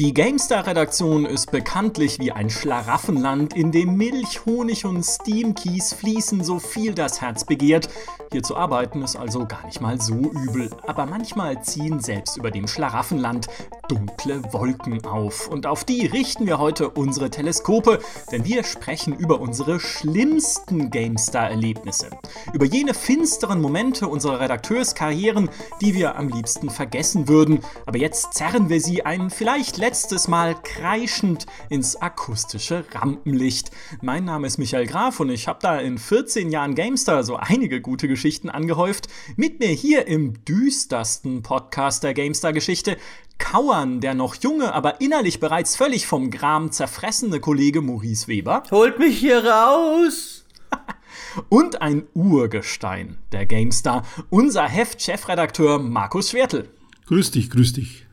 Die GameStar-Redaktion ist bekanntlich wie ein Schlaraffenland, in dem Milch, Honig und Steamkeys fließen, so viel das Herz begehrt. Hier zu arbeiten ist also gar nicht mal so übel, aber manchmal ziehen selbst über dem Schlaraffenland dunkle Wolken auf. Und auf die richten wir heute unsere Teleskope, denn wir sprechen über unsere schlimmsten GameStar-Erlebnisse. Über jene finsteren Momente unserer Redakteurskarrieren, die wir am liebsten vergessen würden. Aber jetzt zerren wir sie ein vielleicht letztes Mal kreischend ins akustische Rampenlicht. Mein Name ist Michael Graf und ich habe da in 14 Jahren GameStar so einige gute Geschichten angehäuft. Mit mir hier im düstersten Podcast der GameStar-Geschichte kauern der noch junge, aber innerlich bereits völlig vom Gram zerfressene Kollege Maurice Weber. Holt mich hier raus! Und ein Urgestein der GameStar, unser Heft-Chefredakteur Markus Schwertel. Grüß dich, grüß dich.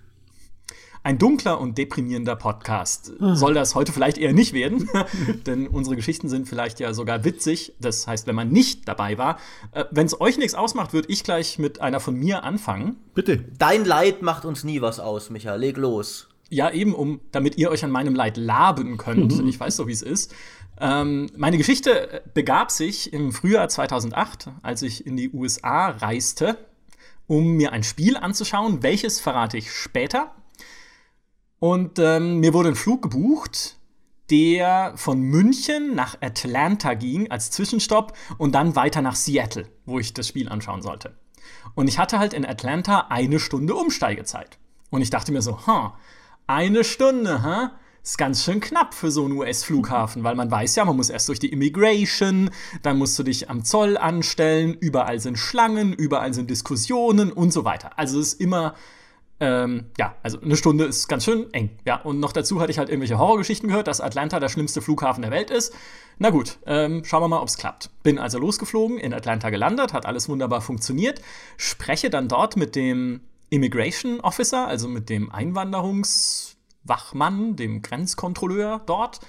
Ein dunkler und deprimierender Podcast. Soll das heute vielleicht eher nicht werden, denn unsere Geschichten sind vielleicht ja sogar witzig. Das heißt, wenn man nicht dabei war. Äh, wenn es euch nichts ausmacht, würde ich gleich mit einer von mir anfangen. Bitte. Dein Leid macht uns nie was aus, Michael. Leg los. Ja, eben, um, damit ihr euch an meinem Leid laben könnt. Ich weiß so, wie es ist. Ähm, meine Geschichte begab sich im Frühjahr 2008, als ich in die USA reiste, um mir ein Spiel anzuschauen. Welches verrate ich später. Und ähm, mir wurde ein Flug gebucht, der von München nach Atlanta ging als Zwischenstopp und dann weiter nach Seattle, wo ich das Spiel anschauen sollte. Und ich hatte halt in Atlanta eine Stunde Umsteigezeit. Und ich dachte mir so, ha, eine Stunde, ha? Ist ganz schön knapp für so einen US-Flughafen, weil man weiß ja, man muss erst durch die Immigration, dann musst du dich am Zoll anstellen, überall sind Schlangen, überall sind Diskussionen und so weiter. Also es ist immer ähm, ja, also eine Stunde ist ganz schön eng. Ja, und noch dazu hatte ich halt irgendwelche Horrorgeschichten gehört, dass Atlanta der schlimmste Flughafen der Welt ist. Na gut, ähm, schauen wir mal, ob es klappt. Bin also losgeflogen, in Atlanta gelandet, hat alles wunderbar funktioniert. Spreche dann dort mit dem Immigration Officer, also mit dem Einwanderungs- Wachmann, dem Grenzkontrolleur dort,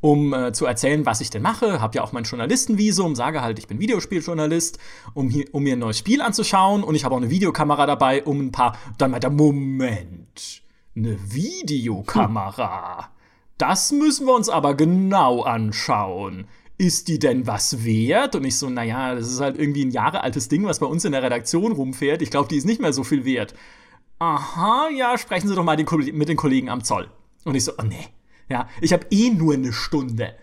um äh, zu erzählen, was ich denn mache. Hab ja auch mein Journalistenvisum, sage halt, ich bin Videospieljournalist, um, hier, um mir ein neues Spiel anzuschauen. Und ich habe auch eine Videokamera dabei, um ein paar. Dann meint er, Moment, eine Videokamera. Das müssen wir uns aber genau anschauen. Ist die denn was wert? Und ich so, naja, das ist halt irgendwie ein Jahre altes Ding, was bei uns in der Redaktion rumfährt. Ich glaube, die ist nicht mehr so viel wert aha, ja, sprechen Sie doch mal den, mit den Kollegen am Zoll. Und ich so, oh nee, ja, ich habe eh nur eine Stunde.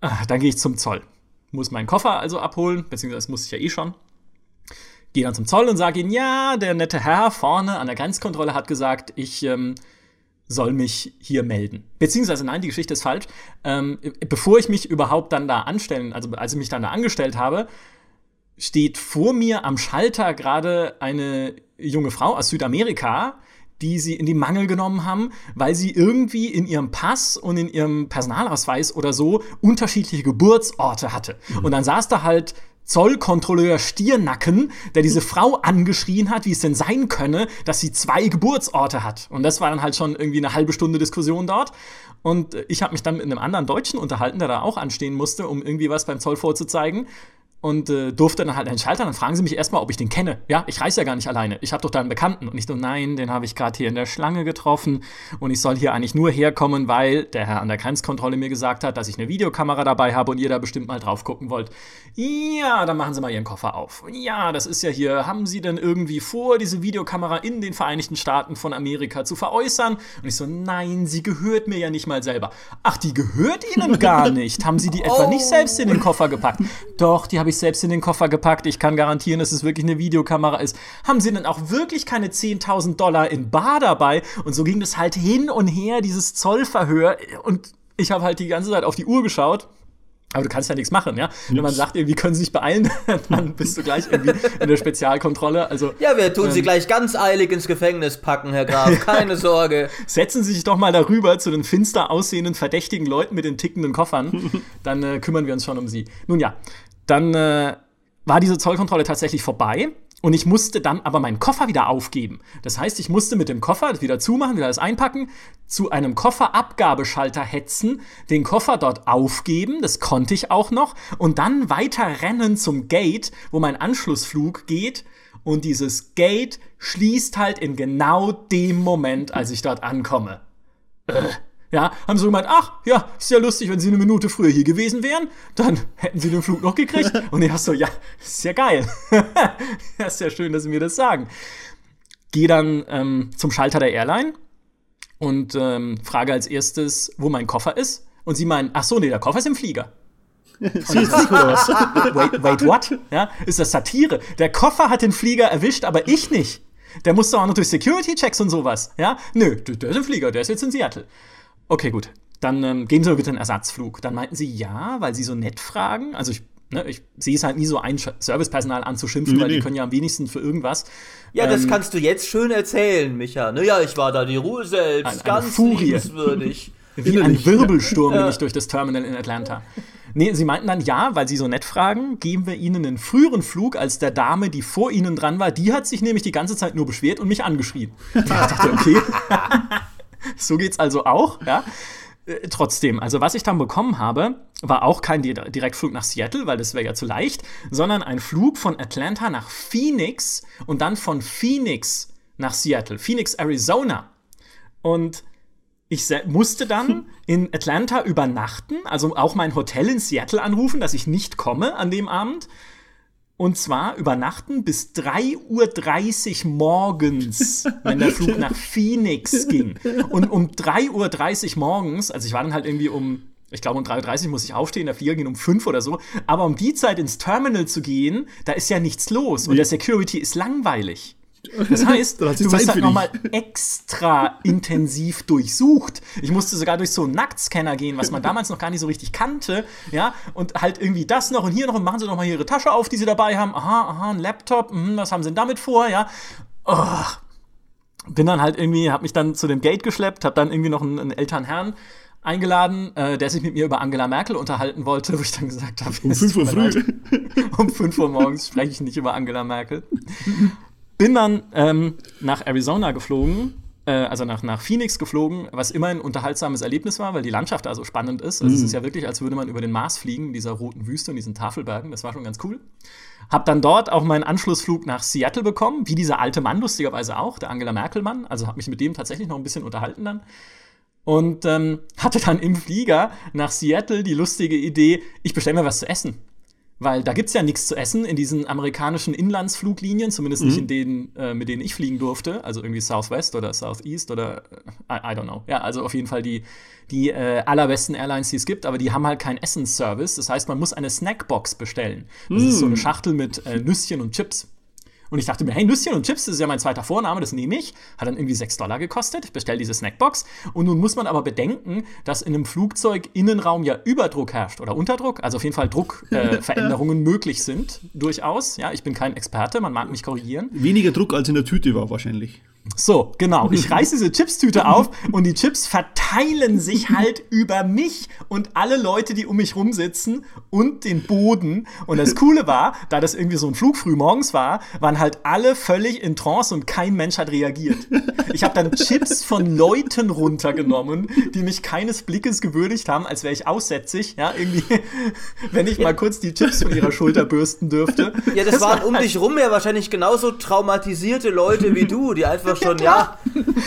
Ach, dann gehe ich zum Zoll. Muss meinen Koffer also abholen, beziehungsweise muss ich ja eh schon. Gehe dann zum Zoll und sage ihnen, ja, der nette Herr vorne an der Grenzkontrolle hat gesagt, ich ähm, soll mich hier melden. Beziehungsweise, nein, die Geschichte ist falsch. Ähm, bevor ich mich überhaupt dann da anstellen, also als ich mich dann da angestellt habe, steht vor mir am Schalter gerade eine junge Frau aus Südamerika, die sie in die Mangel genommen haben, weil sie irgendwie in ihrem Pass und in ihrem Personalausweis oder so unterschiedliche Geburtsorte hatte. Mhm. Und dann saß da halt Zollkontrolleur Stiernacken, der diese Frau angeschrien hat, wie es denn sein könne, dass sie zwei Geburtsorte hat. Und das war dann halt schon irgendwie eine halbe Stunde Diskussion dort. Und ich habe mich dann mit einem anderen Deutschen unterhalten, der da auch anstehen musste, um irgendwie was beim Zoll vorzuzeigen und äh, durfte dann halt einen Schalter. Dann fragen sie mich erstmal, ob ich den kenne. Ja, ich reise ja gar nicht alleine. Ich habe doch da einen Bekannten. Und ich so, nein, den habe ich gerade hier in der Schlange getroffen. Und ich soll hier eigentlich nur herkommen, weil der Herr an der Grenzkontrolle mir gesagt hat, dass ich eine Videokamera dabei habe und ihr da bestimmt mal drauf gucken wollt. Ja, dann machen Sie mal Ihren Koffer auf. Ja, das ist ja hier. Haben Sie denn irgendwie vor, diese Videokamera in den Vereinigten Staaten von Amerika zu veräußern? Und ich so, nein, sie gehört mir ja nicht mal selber. Ach, die gehört Ihnen gar nicht. Haben Sie die etwa oh. nicht selbst in den Koffer gepackt? Doch, die habe ich selbst in den Koffer gepackt. Ich kann garantieren, dass es wirklich eine Videokamera ist. Haben sie denn auch wirklich keine 10.000 Dollar in Bar dabei? Und so ging das halt hin und her, dieses Zollverhör. Und ich habe halt die ganze Zeit auf die Uhr geschaut. Aber du kannst ja nichts machen, ja. Wenn man sagt, irgendwie können sie sich beeilen, dann bist du gleich irgendwie in der Spezialkontrolle. Also, ja, wir tun ähm, sie gleich ganz eilig ins Gefängnis packen, Herr Graf. Keine Sorge. Setzen Sie sich doch mal darüber zu den finster aussehenden, verdächtigen Leuten mit den tickenden Koffern. Dann äh, kümmern wir uns schon um sie. Nun ja, dann äh, war diese Zollkontrolle tatsächlich vorbei. Und ich musste dann aber meinen Koffer wieder aufgeben. Das heißt, ich musste mit dem Koffer wieder zumachen, wieder alles einpacken, zu einem Kofferabgabeschalter hetzen, den Koffer dort aufgeben, das konnte ich auch noch, und dann weiter rennen zum Gate, wo mein Anschlussflug geht. Und dieses Gate schließt halt in genau dem Moment, als ich dort ankomme. Äh, ja, haben sie so gemeint, ach, ja, ist ja lustig, wenn sie eine Minute früher hier gewesen wären, dann hätten sie den Flug noch gekriegt. Und ich so, ja, ist ja geil. ja, ist ja schön, dass sie mir das sagen. Gehe dann ähm, zum Schalter der Airline und ähm, frage als erstes, wo mein Koffer ist. Und sie meinen, ach so, nee, der Koffer ist im Flieger. Wait, wait, what? Ja, ist das Satire? Der Koffer hat den Flieger erwischt, aber ich nicht. Der musste auch noch durch Security-Checks und sowas. Ja, nö, der ist im Flieger, der ist jetzt in Seattle. Okay, gut. Dann ähm, geben Sie mir bitte einen Ersatzflug. Dann meinten sie ja, weil sie so nett fragen. Also ich, ne, ich sehe es halt nie so ein, Servicepersonal anzuschimpfen, nee, weil die können ja am wenigsten für irgendwas. Ja, ähm, das kannst du jetzt schön erzählen, Micha. Naja, ich war da die Ruhe selbst, ein, ganz Furie. liebenswürdig. Wie ein Wirbelsturm bin ich durch das Terminal in Atlanta. Nee, sie meinten dann ja, weil sie so nett fragen, geben wir ihnen einen früheren Flug als der Dame, die vor ihnen dran war. Die hat sich nämlich die ganze Zeit nur beschwert und mich angeschrien. ich dachte, okay. so geht's also auch, ja. Äh, trotzdem, also was ich dann bekommen habe, war auch kein Direktflug nach Seattle, weil das wäre ja zu leicht, sondern ein Flug von Atlanta nach Phoenix und dann von Phoenix nach Seattle, Phoenix, Arizona. Und ich musste dann in Atlanta übernachten, also auch mein Hotel in Seattle anrufen, dass ich nicht komme an dem Abend. Und zwar übernachten bis 3.30 Uhr morgens, wenn der Flug nach Phoenix ging. Und um 3.30 Uhr morgens, also ich war dann halt irgendwie um, ich glaube um 3.30 Uhr muss ich aufstehen, der Flieger ging um 5 oder so. Aber um die Zeit ins Terminal zu gehen, da ist ja nichts los. Und der Security ist langweilig. Das heißt, du wirst halt nochmal extra intensiv durchsucht. Ich musste sogar durch so einen Nacktscanner gehen, was man damals noch gar nicht so richtig kannte, ja, und halt irgendwie das noch und hier noch und machen sie noch mal ihre Tasche auf, die sie dabei haben. Aha, aha, ein Laptop, mh, was haben sie denn damit vor, ja? Oh. Bin dann halt irgendwie, hab mich dann zu dem Gate geschleppt, hab dann irgendwie noch einen, einen älteren Herrn eingeladen, äh, der sich mit mir über Angela Merkel unterhalten wollte, wo ich dann gesagt habe, um 5 Uhr früh. um 5 Uhr morgens spreche ich nicht über Angela Merkel. Bin dann ähm, nach Arizona geflogen, äh, also nach, nach Phoenix geflogen, was immer ein unterhaltsames Erlebnis war, weil die Landschaft da so spannend ist. Also mhm. es ist ja wirklich, als würde man über den Mars fliegen, dieser roten Wüste und diesen Tafelbergen. Das war schon ganz cool. Hab dann dort auch meinen Anschlussflug nach Seattle bekommen, wie dieser alte Mann lustigerweise auch, der Angela Merkel-Mann. Also habe mich mit dem tatsächlich noch ein bisschen unterhalten dann. Und ähm, hatte dann im Flieger nach Seattle die lustige Idee, ich bestelle mir was zu essen. Weil da gibt es ja nichts zu essen in diesen amerikanischen Inlandsfluglinien, zumindest mhm. nicht in denen, äh, mit denen ich fliegen durfte. Also irgendwie Southwest oder Southeast oder äh, I, I don't know. Ja, also auf jeden Fall die, die äh, allerbesten Airlines, die es gibt, aber die haben halt keinen Essensservice. Das heißt, man muss eine Snackbox bestellen. Das mhm. ist so eine Schachtel mit äh, Nüsschen und Chips. Und ich dachte mir, hey, Nüsschen und Chips, das ist ja mein zweiter Vorname, das nehme ich. Hat dann irgendwie 6 Dollar gekostet. Ich bestelle diese Snackbox. Und nun muss man aber bedenken, dass in einem Flugzeug Innenraum ja Überdruck herrscht oder Unterdruck. Also auf jeden Fall Druckveränderungen äh, möglich sind, durchaus. Ja, ich bin kein Experte, man mag mich korrigieren. Weniger Druck als in der Tüte war wahrscheinlich. So, genau. Ich reiße diese Chipstüte auf und die Chips verteilen sich halt über mich und alle Leute, die um mich rumsitzen und den Boden. Und das Coole war, da das irgendwie so ein Flug früh morgens war, waren halt alle völlig in Trance und kein Mensch hat reagiert. Ich habe dann Chips von Leuten runtergenommen, die mich keines Blickes gewürdigt haben, als wäre ich aussätzig. Ja, irgendwie, wenn ich mal kurz die Chips von ihrer Schulter bürsten dürfte. Ja, das, das waren war um halt dich rum ja wahrscheinlich genauso traumatisierte Leute wie du, die einfach doch schon, ja,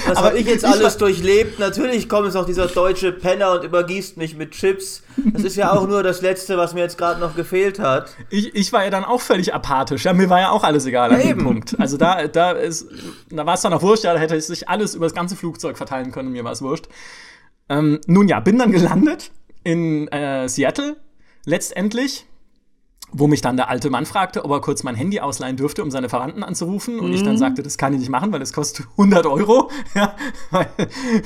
was habe ich jetzt alles durchlebt? Natürlich kommt es auch dieser deutsche Penner und übergießt mich mit Chips. Das ist ja auch nur das Letzte, was mir jetzt gerade noch gefehlt hat. Ich, ich war ja dann auch völlig apathisch. Ja, mir war ja auch alles egal an dem Punkt. Also da, da, da war es dann auch wurscht, ja, da hätte sich alles über das ganze Flugzeug verteilen können, mir war es wurscht. Ähm, nun ja, bin dann gelandet in äh, Seattle letztendlich wo mich dann der alte Mann fragte, ob er kurz mein Handy ausleihen dürfte, um seine Verwandten anzurufen. Und mhm. ich dann mhm. sagte, das kann ich nicht machen, weil es kostet 100 Euro. Ja,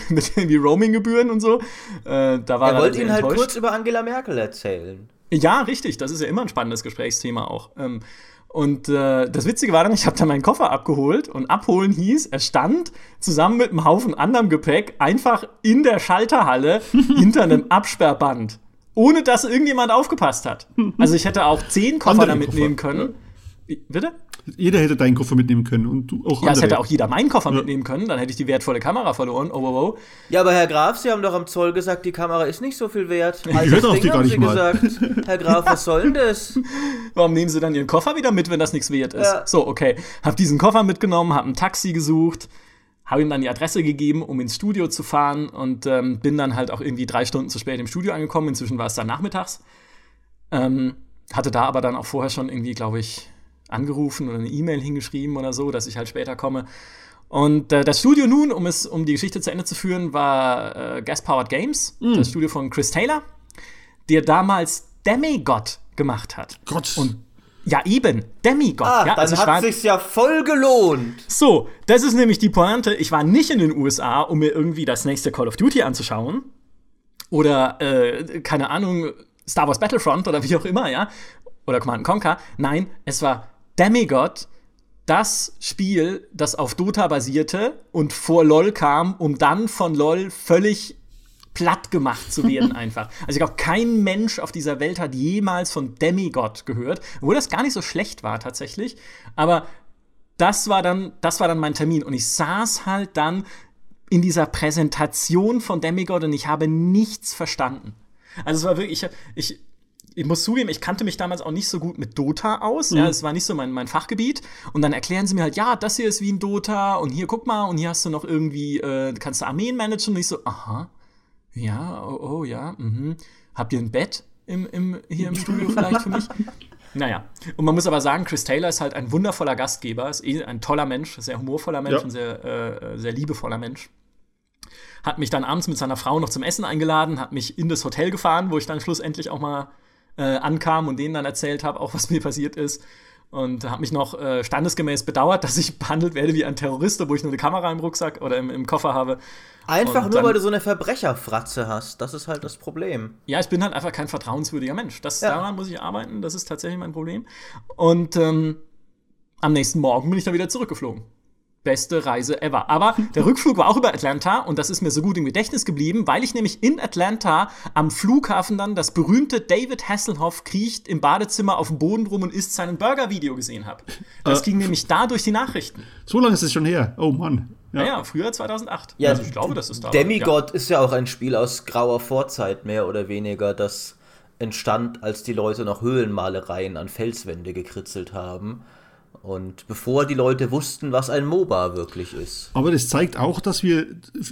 mit irgendwie Roaming-Gebühren und so. Äh, da war er wollte Ihnen halt kurz über Angela Merkel erzählen. Ja, richtig. Das ist ja immer ein spannendes Gesprächsthema auch. Ähm, und äh, das Witzige war dann, ich habe dann meinen Koffer abgeholt und abholen hieß, er stand zusammen mit einem Haufen anderem Gepäck einfach in der Schalterhalle hinter einem Absperrband ohne dass irgendjemand aufgepasst hat. Also ich hätte auch zehn Koffer andere da mitnehmen können. Ja. Bitte? Jeder hätte deinen Koffer mitnehmen können und du auch. Ja, es hätte auch jeder meinen Koffer ja. mitnehmen können, dann hätte ich die wertvolle Kamera verloren. Oh, oh, oh. Ja, aber Herr Graf, Sie haben doch am Zoll gesagt, die Kamera ist nicht so viel wert. Ich also höre auch die gar nicht Sie mal. gesagt. Herr Graf, was soll denn das? Warum nehmen Sie dann Ihren Koffer wieder mit, wenn das nichts wert ist? Ja. So, okay. Hab diesen Koffer mitgenommen, hab ein Taxi gesucht, habe ihm dann die Adresse gegeben, um ins Studio zu fahren und ähm, bin dann halt auch irgendwie drei Stunden zu spät im Studio angekommen. Inzwischen war es dann nachmittags. Ähm, hatte da aber dann auch vorher schon irgendwie, glaube ich, angerufen oder eine E-Mail hingeschrieben oder so, dass ich halt später komme. Und äh, das Studio nun, um es, um die Geschichte zu Ende zu führen, war äh, Gas Powered Games, mm. das Studio von Chris Taylor, der damals Demigod gemacht hat. Gott. Und ja, eben, Demigod. Ah, ja, dann also hat war, sich's ja voll gelohnt. So, das ist nämlich die Pointe. Ich war nicht in den USA, um mir irgendwie das nächste Call of Duty anzuschauen. Oder, äh, keine Ahnung, Star Wars Battlefront oder wie auch immer, ja. Oder Command Conquer. Nein, es war Demigod, das Spiel, das auf Dota basierte und vor LOL kam, um dann von LOL völlig platt gemacht zu werden einfach. Also ich glaube, kein Mensch auf dieser Welt hat jemals von Demigod gehört, obwohl das gar nicht so schlecht war tatsächlich. Aber das war dann, das war dann mein Termin und ich saß halt dann in dieser Präsentation von Demigod und ich habe nichts verstanden. Also es war wirklich, ich, ich, ich muss zugeben, ich kannte mich damals auch nicht so gut mit Dota aus. Mhm. Ja, es war nicht so mein, mein Fachgebiet. Und dann erklären sie mir halt, ja, das hier ist wie ein Dota und hier guck mal und hier hast du noch irgendwie, äh, kannst du Armeen managen und ich so, aha. Ja, oh, oh ja, mhm. Habt ihr ein Bett im, im, hier im Studio vielleicht für mich? Naja, und man muss aber sagen, Chris Taylor ist halt ein wundervoller Gastgeber, ist eh ein toller Mensch, sehr humorvoller Mensch, ja. ein sehr, äh, sehr liebevoller Mensch. Hat mich dann abends mit seiner Frau noch zum Essen eingeladen, hat mich in das Hotel gefahren, wo ich dann schlussendlich auch mal äh, ankam und denen dann erzählt habe, auch was mir passiert ist und habe mich noch äh, standesgemäß bedauert, dass ich behandelt werde wie ein Terrorist, wo ich nur eine Kamera im Rucksack oder im, im Koffer habe. Einfach nur, dann, weil du so eine Verbrecherfratze hast. Das ist halt das Problem. Ja, ich bin halt einfach kein vertrauenswürdiger Mensch. Das, ja. Daran muss ich arbeiten. Das ist tatsächlich mein Problem. Und ähm, am nächsten Morgen bin ich dann wieder zurückgeflogen beste Reise ever. Aber der Rückflug war auch über Atlanta und das ist mir so gut im Gedächtnis geblieben, weil ich nämlich in Atlanta am Flughafen dann das berühmte David Hasselhoff kriecht im Badezimmer auf dem Boden rum und isst seinen Burger-Video gesehen habe. Das äh, ging nämlich da durch die Nachrichten. So lange ist es schon her. Oh Mann. Ja, ja, ja früher 2008. Ja, also ich glaube, das ist da. Demigod ja. ist ja auch ein Spiel aus grauer Vorzeit, mehr oder weniger, das entstand, als die Leute noch Höhlenmalereien an Felswände gekritzelt haben. Und bevor die Leute wussten, was ein MOBA wirklich ist. Aber das zeigt auch, dass wir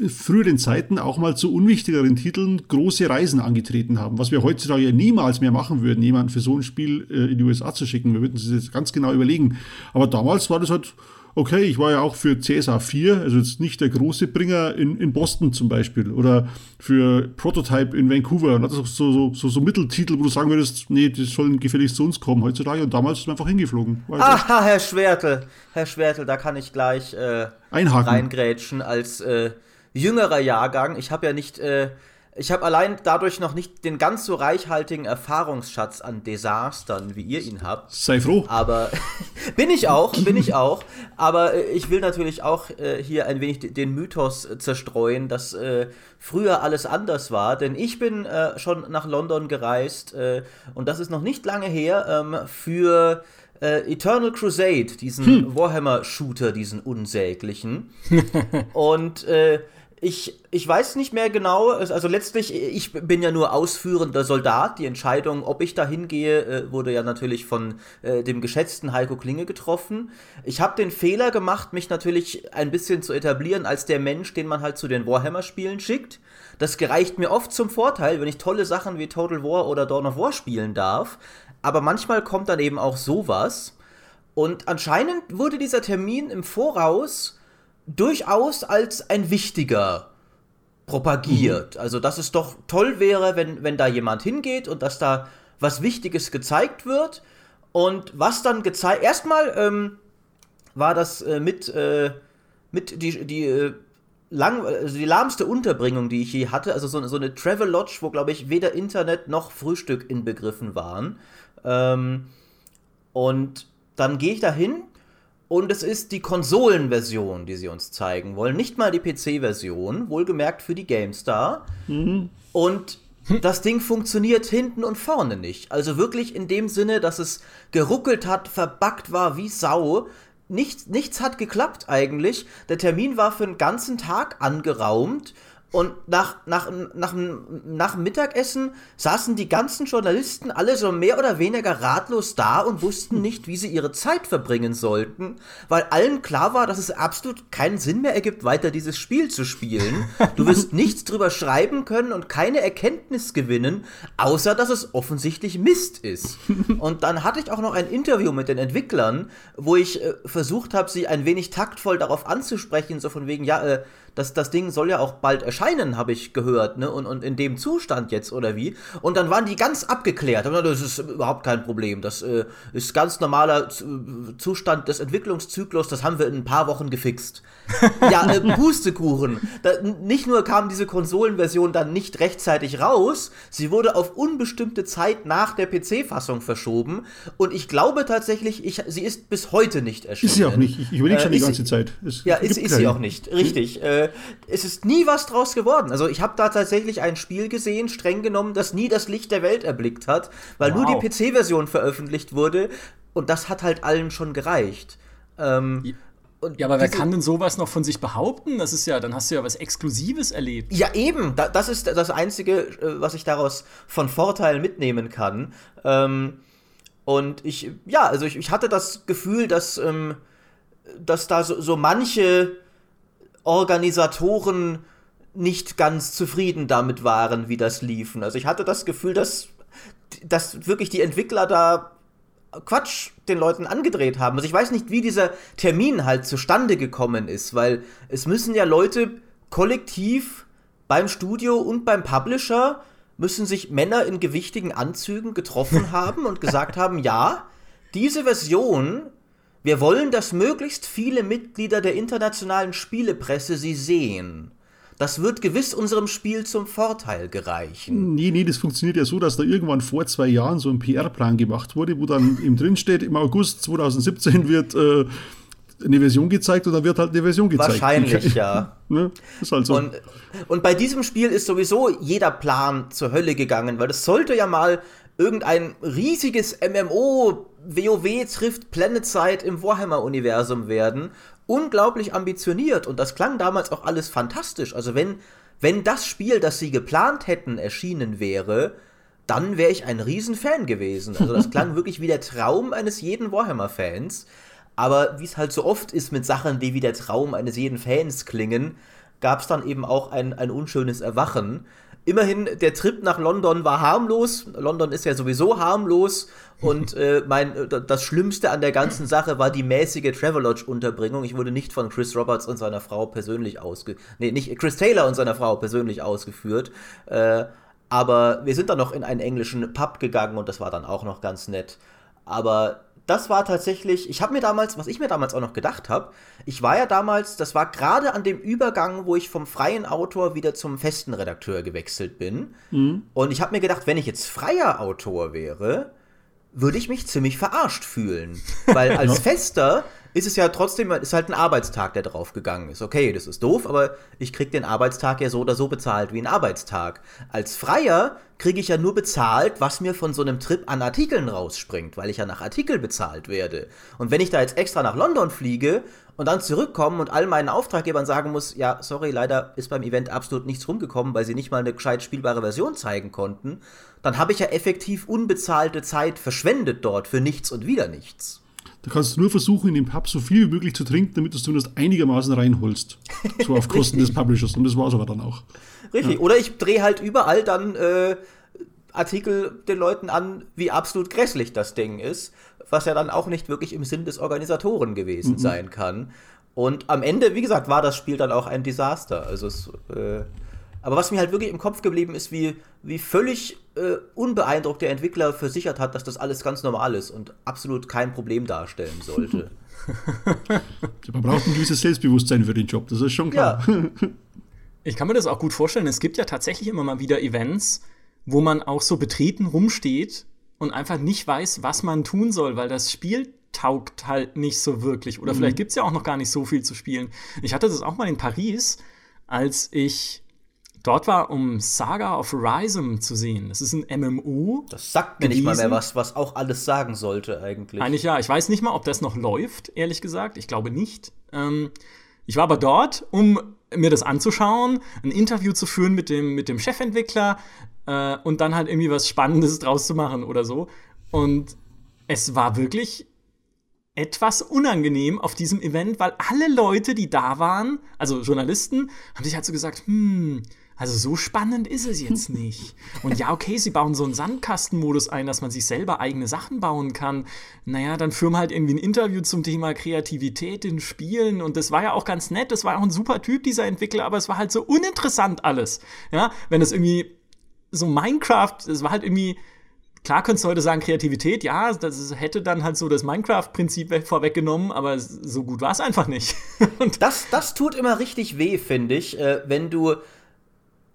früheren Zeiten auch mal zu unwichtigeren Titeln große Reisen angetreten haben, was wir heutzutage niemals mehr machen würden, jemanden für so ein Spiel äh, in die USA zu schicken. Wir würden uns das ganz genau überlegen. Aber damals war das halt okay, ich war ja auch für CSA 4, also jetzt nicht der große Bringer in, in Boston zum Beispiel oder für Prototype in Vancouver. Und das ist so, so, so, so Mitteltitel, wo du sagen würdest, nee, die sollen gefälligst zu uns kommen heutzutage. Und damals ist man einfach hingeflogen. Aha, Herr Schwertel, Herr Schwertel, da kann ich gleich äh, reingrätschen als äh, jüngerer Jahrgang. Ich habe ja nicht äh, ich habe allein dadurch noch nicht den ganz so reichhaltigen Erfahrungsschatz an Desastern, wie ihr ihn habt. Sei froh. Aber bin ich auch, bin ich auch. Aber äh, ich will natürlich auch äh, hier ein wenig den Mythos zerstreuen, dass äh, früher alles anders war. Denn ich bin äh, schon nach London gereist äh, und das ist noch nicht lange her ähm, für äh, Eternal Crusade, diesen hm. Warhammer-Shooter, diesen unsäglichen. und ich, ich weiß nicht mehr genau, also letztlich, ich bin ja nur ausführender Soldat. Die Entscheidung, ob ich da hingehe, äh, wurde ja natürlich von äh, dem geschätzten Heiko Klinge getroffen. Ich habe den Fehler gemacht, mich natürlich ein bisschen zu etablieren als der Mensch, den man halt zu den Warhammer-Spielen schickt. Das gereicht mir oft zum Vorteil, wenn ich tolle Sachen wie Total War oder Dawn of War spielen darf. Aber manchmal kommt dann eben auch sowas. Und anscheinend wurde dieser Termin im Voraus durchaus als ein wichtiger propagiert. Mhm. Also, dass es doch toll wäre, wenn, wenn da jemand hingeht und dass da was Wichtiges gezeigt wird. Und was dann gezeigt. Erstmal ähm, war das äh, mit, äh, mit die, die, äh, lang, also die lahmste Unterbringung, die ich je hatte. Also so, so eine Travel Lodge, wo, glaube ich, weder Internet noch Frühstück inbegriffen waren. Ähm, und dann gehe ich da hin und es ist die Konsolenversion, die sie uns zeigen wollen. Nicht mal die PC-Version, wohlgemerkt für die GameStar. Mhm. Und das Ding funktioniert hinten und vorne nicht. Also wirklich in dem Sinne, dass es geruckelt hat, verbackt war wie Sau. Nichts, nichts hat geklappt eigentlich. Der Termin war für einen ganzen Tag angeraumt Und nach, nach, nach, nach Mittagessen saßen die ganzen Journalisten alle so mehr oder weniger ratlos da und wussten nicht, wie sie ihre Zeit verbringen sollten, weil allen klar war, dass es absolut keinen Sinn mehr ergibt, weiter dieses Spiel zu spielen. Du wirst nichts drüber schreiben können und keine Erkenntnis gewinnen, außer dass es offensichtlich Mist ist. Und dann hatte ich auch noch ein Interview mit den Entwicklern, wo ich äh, versucht habe, sie ein wenig taktvoll darauf anzusprechen, so von wegen, ja, äh, das, das Ding soll ja auch bald erscheinen, habe ich gehört, ne? Und, und in dem Zustand jetzt, oder wie? Und dann waren die ganz abgeklärt. Das ist überhaupt kein Problem. Das äh, ist ganz normaler Zustand des Entwicklungszyklus, das haben wir in ein paar Wochen gefixt. ja, äh, Pustekuchen. Da, nicht nur kam diese Konsolenversion dann nicht rechtzeitig raus, sie wurde auf unbestimmte Zeit nach der PC-Fassung verschoben. Und ich glaube tatsächlich, ich, sie ist bis heute nicht erschienen. Ist sie auch nicht. Ich überlege schon äh, die ganze Zeit. Es ja, ist, ist sie auch nicht. Richtig. Hm? Es ist nie was draus geworden. Also ich habe da tatsächlich ein Spiel gesehen, streng genommen, das nie das Licht der Welt erblickt hat, weil wow. nur die PC-Version veröffentlicht wurde und das hat halt allen schon gereicht. Ähm, ja, aber wer kann denn sowas noch von sich behaupten? Das ist ja, dann hast du ja was Exklusives erlebt. Ja, eben. das ist das Einzige, äh, was ich daraus von Vorteil mitnehmen kann. Ähm, und ich, ja, also ich, ich hatte das Gefühl, dass, ähm, dass da so, so manche Organisatoren nicht ganz zufrieden damit waren, wie das liefen. Also ich hatte das Gefühl, dass, dass wirklich die Entwickler da Quatsch den Leuten angedreht haben. Also ich weiß nicht, wie dieser Termin halt zustande gekommen ist, weil es müssen ja Leute kollektiv beim Studio und beim Publisher müssen sich Männer in gewichtigen Anzügen getroffen haben und gesagt haben, ja, diese Version wir wollen, dass möglichst viele Mitglieder der internationalen Spielepresse sie sehen. Das wird gewiss unserem Spiel zum Vorteil gereichen. Nee, nee, das funktioniert ja so, dass da irgendwann vor zwei Jahren so ein PR-Plan gemacht wurde, wo dann im drin steht, im August 2017 wird äh, eine Version gezeigt und dann wird halt eine Version gezeigt. Wahrscheinlich, ja. ne? Ist halt so. Und, und bei diesem Spiel ist sowieso jeder Plan zur Hölle gegangen, weil das sollte ja mal irgendein riesiges MMO WoW trifft PlanetSide im Warhammer-Universum werden. Unglaublich ambitioniert und das klang damals auch alles fantastisch. Also wenn, wenn das Spiel, das sie geplant hätten, erschienen wäre, dann wäre ich ein Riesenfan gewesen. Also das klang wirklich wie der Traum eines jeden Warhammer-Fans. Aber wie es halt so oft ist mit Sachen, die wie der Traum eines jeden Fans klingen, gab es dann eben auch ein, ein unschönes Erwachen. Immerhin, der Trip nach London war harmlos. London ist ja sowieso harmlos. Und äh, mein, das Schlimmste an der ganzen Sache war die mäßige Travelodge-Unterbringung. Ich wurde nicht von Chris Roberts und seiner Frau persönlich ausgeführt. Nee, nicht Chris Taylor und seiner Frau persönlich ausgeführt. Äh, aber wir sind dann noch in einen englischen Pub gegangen und das war dann auch noch ganz nett. Aber das war tatsächlich, ich habe mir damals, was ich mir damals auch noch gedacht habe, ich war ja damals, das war gerade an dem Übergang, wo ich vom freien Autor wieder zum festen Redakteur gewechselt bin. Mhm. Und ich habe mir gedacht, wenn ich jetzt freier Autor wäre, würde ich mich ziemlich verarscht fühlen. Weil als Fester ist es ja trotzdem, ist halt ein Arbeitstag, der drauf gegangen ist. Okay, das ist doof, aber ich krieg den Arbeitstag ja so oder so bezahlt wie ein Arbeitstag. Als Freier kriege ich ja nur bezahlt, was mir von so einem Trip an Artikeln rausspringt, weil ich ja nach Artikel bezahlt werde. Und wenn ich da jetzt extra nach London fliege und dann zurückkomme und all meinen Auftraggebern sagen muss, ja, sorry, leider ist beim Event absolut nichts rumgekommen, weil sie nicht mal eine gescheit spielbare Version zeigen konnten, dann habe ich ja effektiv unbezahlte Zeit verschwendet dort für nichts und wieder nichts. Da kannst du nur versuchen, in dem Pub so viel wie möglich zu trinken, damit du es zumindest einigermaßen reinholst. So auf Kosten des Publishers. Und das war es aber dann auch. Richtig. Ja. Oder ich drehe halt überall dann äh, Artikel den Leuten an, wie absolut grässlich das Ding ist, was ja dann auch nicht wirklich im Sinn des Organisatoren gewesen mhm. sein kann. Und am Ende, wie gesagt, war das Spiel dann auch ein Desaster. Also es, äh, aber was mir halt wirklich im Kopf geblieben ist, wie, wie völlig äh, unbeeindruckt der Entwickler versichert hat, dass das alles ganz normal ist und absolut kein Problem darstellen sollte. Man braucht ein gewisses Selbstbewusstsein für den Job, das ist schon klar. Ja. Ich kann mir das auch gut vorstellen. Es gibt ja tatsächlich immer mal wieder Events, wo man auch so betreten rumsteht und einfach nicht weiß, was man tun soll, weil das Spiel taugt halt nicht so wirklich. Oder mhm. vielleicht gibt es ja auch noch gar nicht so viel zu spielen. Ich hatte das auch mal in Paris, als ich dort war, um Saga of Rhysm zu sehen. Das ist ein MMO. Das sagt mir gewesen. nicht mal mehr was, was auch alles sagen sollte eigentlich. Eigentlich ja. Ich weiß nicht mal, ob das noch läuft, ehrlich gesagt. Ich glaube nicht. Ähm, ich war aber dort, um mir das anzuschauen, ein Interview zu führen mit dem, mit dem Chefentwickler äh, und dann halt irgendwie was Spannendes draus zu machen oder so. Und es war wirklich etwas unangenehm auf diesem Event, weil alle Leute, die da waren, also Journalisten, haben sich halt so gesagt, hm, also so spannend ist es jetzt nicht. Und ja, okay, sie bauen so einen Sandkastenmodus ein, dass man sich selber eigene Sachen bauen kann. Naja, dann führen wir halt irgendwie ein Interview zum Thema Kreativität in Spielen. Und das war ja auch ganz nett. Das war auch ein super Typ, dieser Entwickler, aber es war halt so uninteressant alles. Ja, wenn es irgendwie so Minecraft, es war halt irgendwie Klar könntest du heute sagen, Kreativität, ja, das hätte dann halt so das Minecraft-Prinzip vorweggenommen, aber so gut war es einfach nicht. das, das tut immer richtig weh, finde ich, äh, wenn du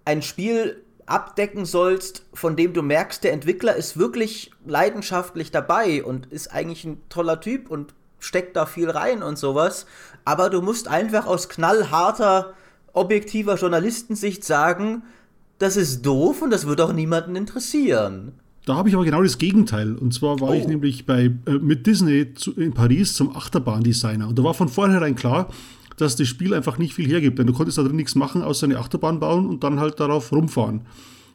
ein Spiel abdecken sollst, von dem du merkst, der Entwickler ist wirklich leidenschaftlich dabei und ist eigentlich ein toller Typ und steckt da viel rein und sowas, aber du musst einfach aus knallharter, objektiver Journalistensicht sagen, das ist doof und das wird auch niemanden interessieren. Da habe ich aber genau das Gegenteil. Und zwar war oh. ich nämlich bei, äh, mit Disney zu, in Paris zum Achterbahndesigner. Und da war von vornherein klar, dass das Spiel einfach nicht viel hergibt. Denn du konntest da drin nichts machen, außer eine Achterbahn bauen und dann halt darauf rumfahren.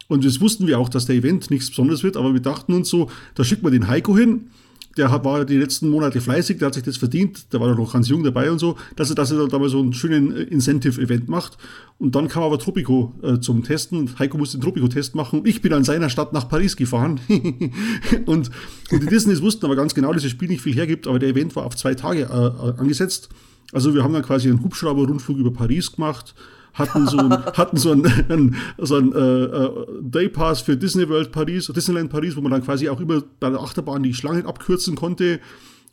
Und das wussten wir auch, dass der Event nichts Besonderes wird, aber wir dachten uns so, da schickt man den Heiko hin, der war die letzten Monate fleißig, der hat sich das verdient, der war noch ganz jung dabei und so, dass er, dass er da mal so einen schönen äh, Incentive-Event macht. Und dann kam aber Tropico äh, zum Testen und Heiko musste den Tropico-Test machen und ich bin an seiner Stadt nach Paris gefahren. und, und die Disneys wussten aber ganz genau, dass das Spiel nicht viel hergibt, aber der Event war auf zwei Tage äh, angesetzt. Also wir haben dann quasi einen Hubschrauber-Rundflug über Paris gemacht, hatten so, ein, hatten so einen, einen, so einen äh, äh, Daypass für Disney World Paris, Disneyland Paris, wo man dann quasi auch immer bei der Achterbahn die Schlange abkürzen konnte,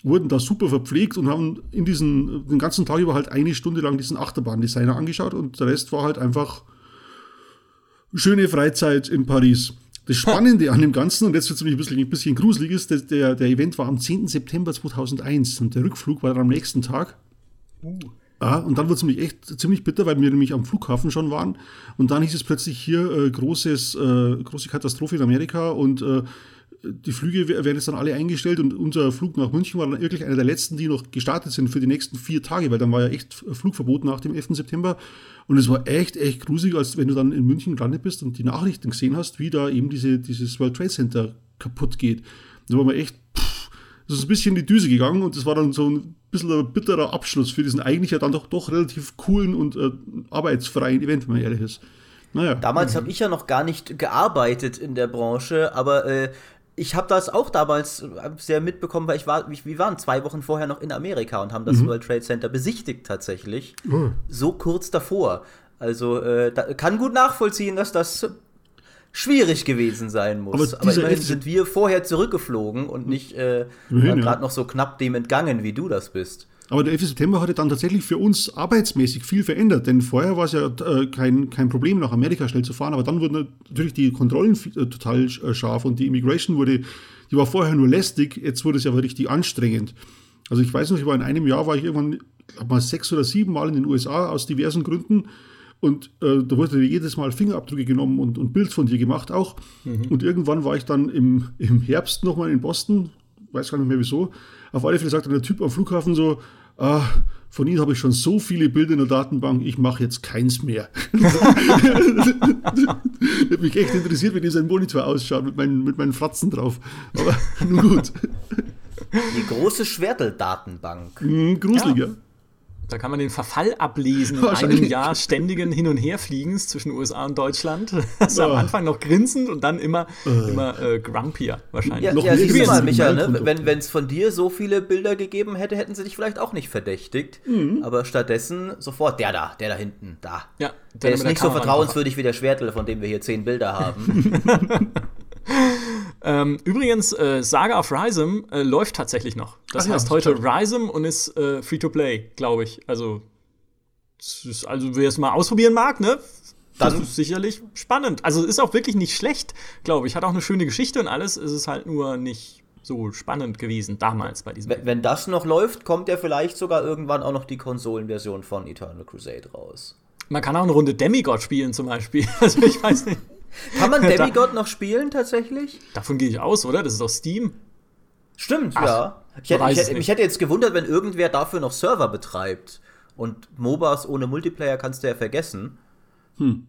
wurden da super verpflegt und haben in diesen, den ganzen Tag über halt eine Stunde lang diesen Achterbahndesigner angeschaut und der Rest war halt einfach schöne Freizeit in Paris. Das Spannende an dem Ganzen, und jetzt wird es nämlich ein bisschen, ein bisschen gruselig, ist, der, der Event war am 10. September 2001 und der Rückflug war dann am nächsten Tag. Uh. Ja, und dann wurde es nämlich echt ziemlich bitter, weil wir nämlich am Flughafen schon waren. Und dann hieß es plötzlich hier äh, großes, äh, große Katastrophe in Amerika und äh, die Flüge werden jetzt dann alle eingestellt und unser Flug nach München war dann wirklich einer der letzten, die noch gestartet sind für die nächsten vier Tage, weil dann war ja echt Flugverbot nach dem 11. September. Und es war echt, echt gruselig, als wenn du dann in München gelandet bist und die Nachrichten gesehen hast, wie da eben diese, dieses World Trade Center kaputt geht. Da war man echt, das ist ein bisschen in die Düse gegangen und das war dann so ein bisschen ein bitterer Abschluss für diesen eigentlich ja dann doch, doch relativ coolen und äh, arbeitsfreien Event, wenn man ehrlich ist. Naja. Damals mhm. habe ich ja noch gar nicht gearbeitet in der Branche, aber äh, ich habe das auch damals äh, sehr mitbekommen, weil ich war, wir waren zwei Wochen vorher noch in Amerika und haben das mhm. World Trade Center besichtigt tatsächlich. Mhm. So kurz davor. Also äh, da, kann gut nachvollziehen, dass das schwierig gewesen sein muss. Aber, Aber immerhin sind wir vorher zurückgeflogen und nicht äh, ja. gerade noch so knapp dem entgangen, wie du das bist. Aber der 11. September hatte dann tatsächlich für uns arbeitsmäßig viel verändert, denn vorher war es ja äh, kein, kein Problem, nach Amerika schnell zu fahren, aber dann wurden natürlich die Kontrollen äh, total äh, scharf und die Immigration wurde, die war vorher nur lästig, jetzt wurde es ja richtig anstrengend. Also ich weiß noch, ich war in einem Jahr, war ich irgendwann, glaube mal sechs oder sieben Mal in den USA aus diversen Gründen und äh, da wurde jedes Mal Fingerabdrücke genommen und, und Bild von dir gemacht auch. Mhm. Und irgendwann war ich dann im, im Herbst nochmal in Boston, weiß gar nicht mehr wieso. Auf alle Fälle sagte der Typ am Flughafen so, ah, von Ihnen habe ich schon so viele Bilder in der Datenbank, ich mache jetzt keins mehr. Hat mich echt interessiert, wie dieser Monitor ausschaut mit meinen, mit meinen Fratzen drauf. Aber nun gut. Die große Schwertel-Datenbank. Mhm, gruselig, ja. Da kann man den Verfall ablesen in einem Jahr ständigen Hin- und Herfliegens zwischen USA und Deutschland. Also oh. am Anfang noch grinsend und dann immer, oh. immer äh, grumpier wahrscheinlich. Ja, noch ja siehst du mal, Micha, ne? wenn es von dir so viele Bilder gegeben hätte, hätten sie dich vielleicht auch nicht verdächtigt. Mhm. Aber stattdessen sofort der da, der da hinten, da. Ja, der, der ist nicht so vertrauenswürdig wie der Schwertel, von dem wir hier zehn Bilder haben. ähm, übrigens, äh, Saga of Rhysm äh, läuft tatsächlich noch. Das Ach heißt ja, heute Rhysm und ist äh, Free-to-Play, glaube ich. Also, ist, also wer es mal ausprobieren mag, ne? Das ist sicherlich spannend. Also ist auch wirklich nicht schlecht, glaube ich. Hat auch eine schöne Geschichte und alles. Ist es halt nur nicht so spannend gewesen damals bei diesem. Wenn, wenn das noch läuft, kommt ja vielleicht sogar irgendwann auch noch die Konsolenversion von Eternal Crusade raus. Man kann auch eine Runde Demigod spielen zum Beispiel. Also ich weiß nicht. Kann man Demigod noch spielen tatsächlich? Davon gehe ich aus, oder? Das ist doch Steam. Stimmt, Ach, ja. Ich hätte, ich hätte, mich hätte jetzt gewundert, wenn irgendwer dafür noch Server betreibt Und MOBAs ohne Multiplayer kannst du ja vergessen. Hm.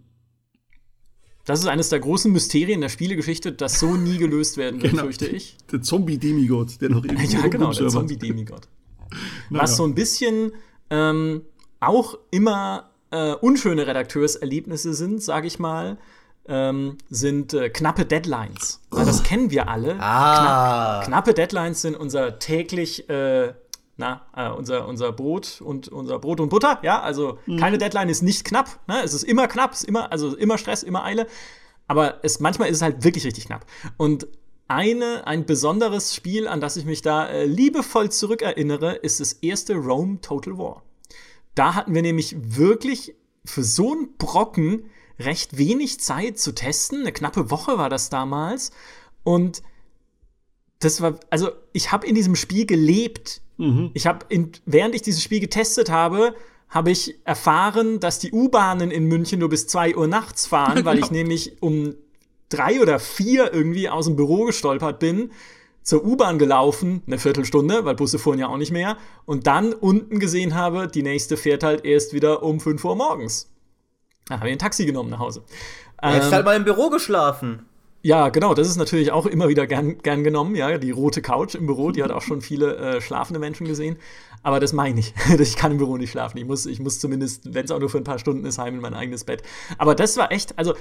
Das ist eines der großen Mysterien der Spielegeschichte, das so nie gelöst werden wird, genau. fürchte ich. Der Zombie-Demigod, der noch irgendwie Ja, genau, der Zombie-Demigod. Was so ein bisschen ähm, auch immer äh, unschöne Redakteurserlebnisse sind, sage ich mal, ähm, sind äh, knappe Deadlines. Oh. Das kennen wir alle. Ah. Knapp, knappe Deadlines sind unser täglich äh, na, äh, unser, unser Brot und unser Brot und Butter, ja, also mhm. keine Deadline ist nicht knapp, ne? es ist immer knapp, es ist immer, also immer Stress, immer Eile, aber es, manchmal ist es halt wirklich richtig knapp. Und eine, ein besonderes Spiel, an das ich mich da äh, liebevoll zurückerinnere, ist das erste Rome Total War. Da hatten wir nämlich wirklich für so einen Brocken recht wenig Zeit zu testen. Eine knappe Woche war das damals. Und das war, also ich habe in diesem Spiel gelebt. Mhm. Ich habe, während ich dieses Spiel getestet habe, habe ich erfahren, dass die U-Bahnen in München nur bis 2 Uhr nachts fahren, genau. weil ich nämlich um drei oder vier irgendwie aus dem Büro gestolpert bin, zur U-Bahn gelaufen, eine Viertelstunde, weil Busse fuhren ja auch nicht mehr, und dann unten gesehen habe, die nächste fährt halt erst wieder um 5 Uhr morgens. Da habe ich ein Taxi genommen nach Hause. Hättest ähm, halt mal im Büro geschlafen. Ja, genau, das ist natürlich auch immer wieder gern, gern genommen. Ja, die rote Couch im Büro, die hat auch schon viele äh, schlafende Menschen gesehen. Aber das meine ich. ich kann im Büro nicht schlafen. Ich muss, ich muss zumindest, wenn es auch nur für ein paar Stunden ist, heim in mein eigenes Bett. Aber das war echt, also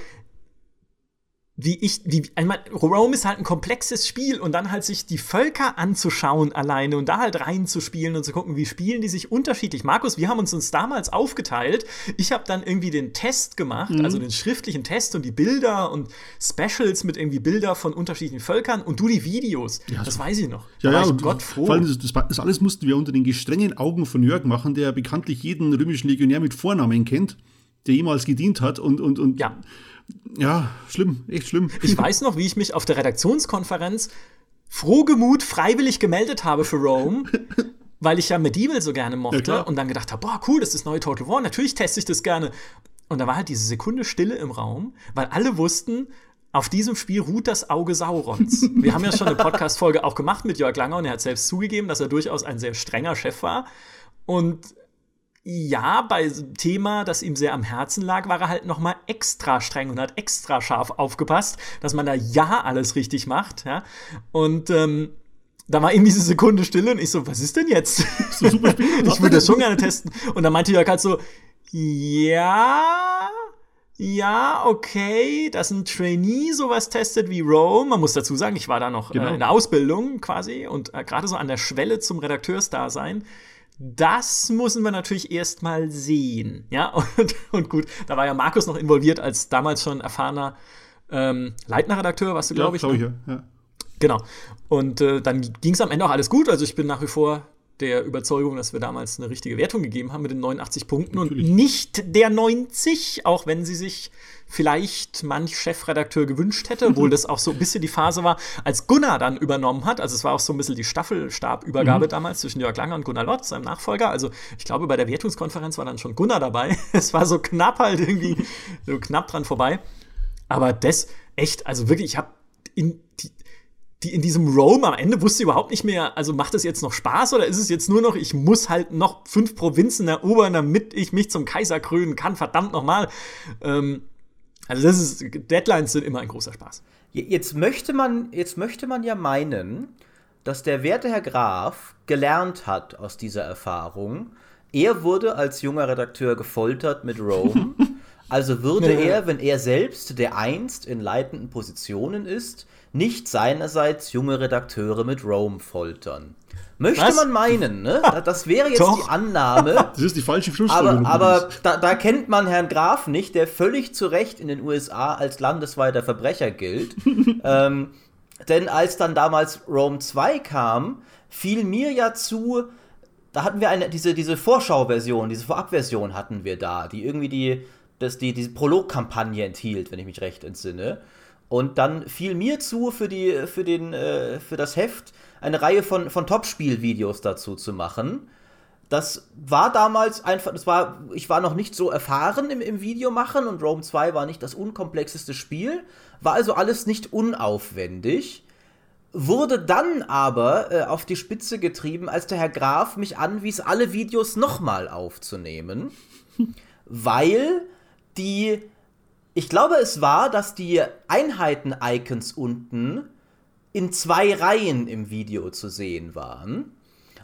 wie ich, wie, meine, Rome ist halt ein komplexes Spiel und dann halt sich die Völker anzuschauen alleine und da halt reinzuspielen und zu gucken, wie spielen die sich unterschiedlich. Markus, wir haben uns uns damals aufgeteilt. Ich habe dann irgendwie den Test gemacht, mhm. also den schriftlichen Test und die Bilder und Specials mit irgendwie Bilder von unterschiedlichen Völkern und du die Videos. Ja, das weiß ich noch. Ja, ja, und Gott froh. Vor allem das, das, alles mussten wir unter den gestrengen Augen von Jörg machen, der bekanntlich jeden römischen Legionär mit Vornamen kennt, der jemals gedient hat und, und, und ja ja, schlimm, echt schlimm. Ich weiß noch, wie ich mich auf der Redaktionskonferenz frohgemut freiwillig gemeldet habe für Rome, weil ich ja Medieval so gerne mochte ja, und dann gedacht habe, boah, cool, das ist neue Total War, natürlich teste ich das gerne. Und da war halt diese Sekunde Stille im Raum, weil alle wussten, auf diesem Spiel ruht das Auge Saurons. Wir haben ja schon eine Podcast-Folge auch gemacht mit Jörg Langer und er hat selbst zugegeben, dass er durchaus ein sehr strenger Chef war. Und ja, bei Thema, das ihm sehr am Herzen lag, war er halt noch mal extra streng und hat extra scharf aufgepasst, dass man da ja alles richtig macht. Ja? Und ähm, da war eben diese Sekunde Stille und ich so, was ist denn jetzt? So super ich würde das schon gerne testen. Und dann meinte Jörg halt so, ja, ja, okay, dass ein Trainee sowas testet wie Rome. Man muss dazu sagen, ich war da noch äh, genau. äh, in der Ausbildung quasi und äh, gerade so an der Schwelle zum Redakteursdasein. Das müssen wir natürlich erstmal sehen. Ja, und, und, gut, da war ja Markus noch involviert als damals schon erfahrener ähm, Leitner-Redakteur, was du, glaube ich. Glaub ich ne? ja, ja. Genau. Und äh, dann ging es am Ende auch alles gut. Also ich bin nach wie vor der Überzeugung, dass wir damals eine richtige Wertung gegeben haben mit den 89 Punkten Natürlich. und nicht der 90, auch wenn sie sich vielleicht manch Chefredakteur gewünscht hätte, obwohl das auch so ein bisschen die Phase war, als Gunnar dann übernommen hat. Also es war auch so ein bisschen die Staffelstabübergabe mhm. damals zwischen Jörg Langer und Gunnar Lott, seinem Nachfolger. Also ich glaube, bei der Wertungskonferenz war dann schon Gunnar dabei. es war so knapp halt irgendwie, so knapp dran vorbei. Aber das echt, also wirklich, ich habe in die, in diesem Rome am Ende wusste überhaupt nicht mehr, also macht es jetzt noch Spaß oder ist es jetzt nur noch, ich muss halt noch fünf Provinzen erobern, damit ich mich zum Kaiser krönen kann, verdammt nochmal. Ähm, also das ist, Deadlines sind immer ein großer Spaß. Jetzt möchte man, jetzt möchte man ja meinen, dass der werte Herr Graf gelernt hat aus dieser Erfahrung. Er wurde als junger Redakteur gefoltert mit Rome. Also würde ja. er, wenn er selbst, der einst in leitenden Positionen ist, nicht seinerseits junge Redakteure mit Rome foltern. Möchte Was? man meinen, ne? Das wäre jetzt Doch. die Annahme. Das ist die falsche Schlussfolgerung. Aber, aber da, da, kennt man Herrn Graf nicht, der völlig zu Recht in den USA als landesweiter Verbrecher gilt. ähm, denn als dann damals Rome 2 kam, fiel mir ja zu, da hatten wir eine, diese, diese Vorschauversion, diese Vorabversion hatten wir da, die irgendwie die, das, die, diese Prologkampagne enthielt, wenn ich mich recht entsinne. Und dann fiel mir zu, für, die, für, den, äh, für das Heft eine Reihe von, von Top-Spiel-Videos dazu zu machen. Das war damals einfach, das war, ich war noch nicht so erfahren im, im Videomachen und Rome 2 war nicht das unkomplexeste Spiel, war also alles nicht unaufwendig. wurde dann aber äh, auf die Spitze getrieben, als der Herr Graf mich anwies, alle Videos nochmal aufzunehmen, weil die, ich glaube es war, dass die Einheiten-Icons unten in zwei Reihen im Video zu sehen waren.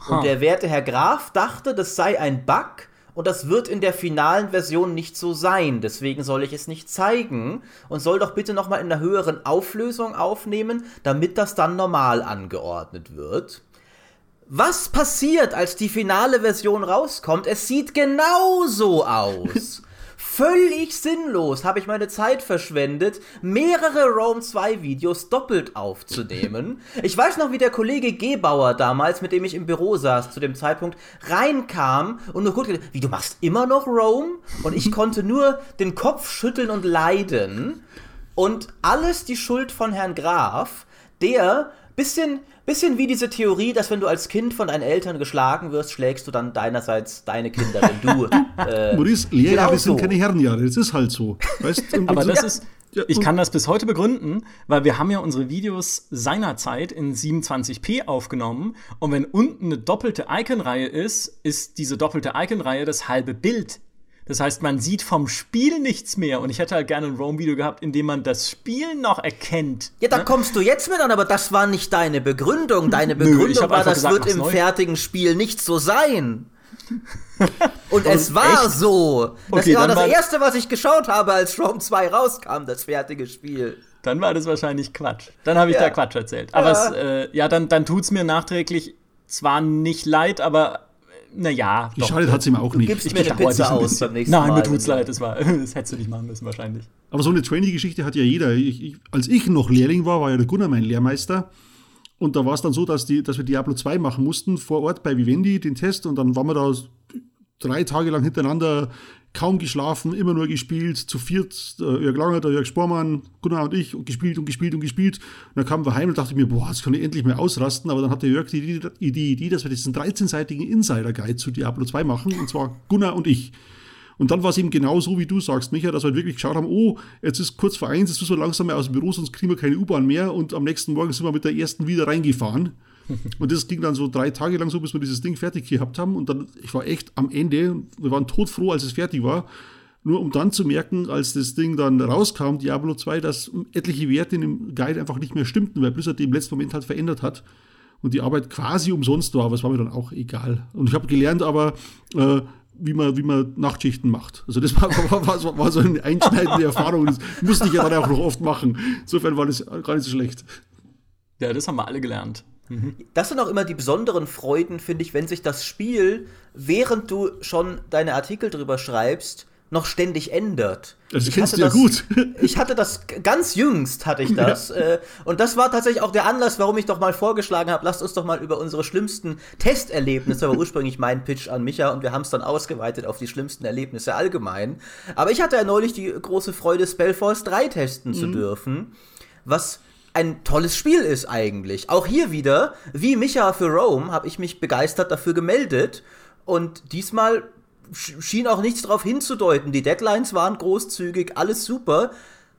Und der werte Herr Graf dachte, das sei ein Bug und das wird in der finalen Version nicht so sein. Deswegen soll ich es nicht zeigen und soll doch bitte nochmal in einer höheren Auflösung aufnehmen, damit das dann normal angeordnet wird. Was passiert, als die finale Version rauskommt? Es sieht genauso aus. Völlig sinnlos habe ich meine Zeit verschwendet, mehrere Rome 2 Videos doppelt aufzunehmen. Ich weiß noch, wie der Kollege Gebauer damals, mit dem ich im Büro saß zu dem Zeitpunkt, reinkam und nur gut, wie du machst immer noch Rome? Und ich konnte nur den Kopf schütteln und leiden. Und alles die Schuld von Herrn Graf, der bisschen Bisschen wie diese Theorie, dass wenn du als Kind von deinen Eltern geschlagen wirst, schlägst du dann deinerseits deine Kinder, wenn du. Äh, Maurice, Lehrjahre genau sind keine Herrenjahre, das ist halt so. Weißt, Aber das ist. Ich kann das bis heute begründen, weil wir haben ja unsere Videos seinerzeit in 27p aufgenommen und wenn unten eine doppelte Icon-Reihe ist, ist diese doppelte Icon-Reihe das halbe Bild das heißt, man sieht vom Spiel nichts mehr. Und ich hätte halt gerne ein Rome-Video gehabt, in dem man das Spiel noch erkennt. Ja, da ne? kommst du jetzt mit an, aber das war nicht deine Begründung. Deine Begründung Nö, war, das gesagt, wird im neu. fertigen Spiel nicht so sein. Und es war echt? so. Das okay, war das war erste, was ich geschaut habe, als Rome 2 rauskam, das fertige Spiel. Dann war das wahrscheinlich Quatsch. Dann habe ich ja. da Quatsch erzählt. Aber ja, es, äh, ja dann, dann tut es mir nachträglich zwar nicht leid, aber naja. Geschadet hat es ihm auch nicht. Du gibst ich mir eine Pizza aus beim nächsten Nein, Mal. Nein, mir tut's leid, das, war, das hättest du nicht machen müssen wahrscheinlich. Aber so eine Trainee-Geschichte hat ja jeder. Ich, ich, als ich noch Lehrling war, war ja der Gunnar mein Lehrmeister. Und da war es dann so, dass, die, dass wir Diablo 2 machen mussten, vor Ort bei Vivendi, den Test. Und dann waren wir da drei Tage lang hintereinander kaum geschlafen, immer nur gespielt, zu viert, der Jörg Langer, der Jörg Spormann, Gunnar und ich, und gespielt und gespielt und gespielt. Und dann kamen wir heim und dachte mir, boah, jetzt kann ich endlich mal ausrasten. Aber dann hat der Jörg die, die Idee, dass wir diesen 13-seitigen Insider-Guide zu Diablo 2 machen, und zwar Gunnar und ich. Und dann war es eben genau so, wie du sagst, Micha, dass wir wirklich geschaut haben, oh, jetzt ist kurz vor eins, jetzt müssen wir langsam mal aus dem Büro, sonst kriegen wir keine U-Bahn mehr. Und am nächsten Morgen sind wir mit der ersten wieder reingefahren. Und das ging dann so drei Tage lang so, bis wir dieses Ding fertig gehabt haben. Und dann, ich war echt am Ende, wir waren todfroh, als es fertig war. Nur um dann zu merken, als das Ding dann rauskam, Diablo 2, dass etliche Werte in dem Guide einfach nicht mehr stimmten, weil Blizzard die im letzten Moment halt verändert hat und die Arbeit quasi umsonst war, aber es war mir dann auch egal. Und ich habe gelernt aber, äh, wie man, wie man Nachtschichten macht. Also das war, war, war, war so eine einschneidende Erfahrung. Das musste ich ja dann auch noch oft machen. Insofern war das gar nicht so schlecht. Ja, das haben wir alle gelernt. Das sind auch immer die besonderen Freuden, finde ich, wenn sich das Spiel, während du schon deine Artikel drüber schreibst, noch ständig ändert. Das ich kennst du ja gut. Ich hatte das ganz jüngst, hatte ich das. Ja. Äh, und das war tatsächlich auch der Anlass, warum ich doch mal vorgeschlagen habe, lasst uns doch mal über unsere schlimmsten Testerlebnisse, war ursprünglich mein Pitch an Micha und wir haben es dann ausgeweitet auf die schlimmsten Erlebnisse allgemein. Aber ich hatte ja neulich die große Freude, Spellforce 3 testen mhm. zu dürfen, was ein tolles Spiel ist eigentlich. Auch hier wieder, wie Micha für Rome, habe ich mich begeistert dafür gemeldet. Und diesmal schien auch nichts darauf hinzudeuten. Die Deadlines waren großzügig, alles super.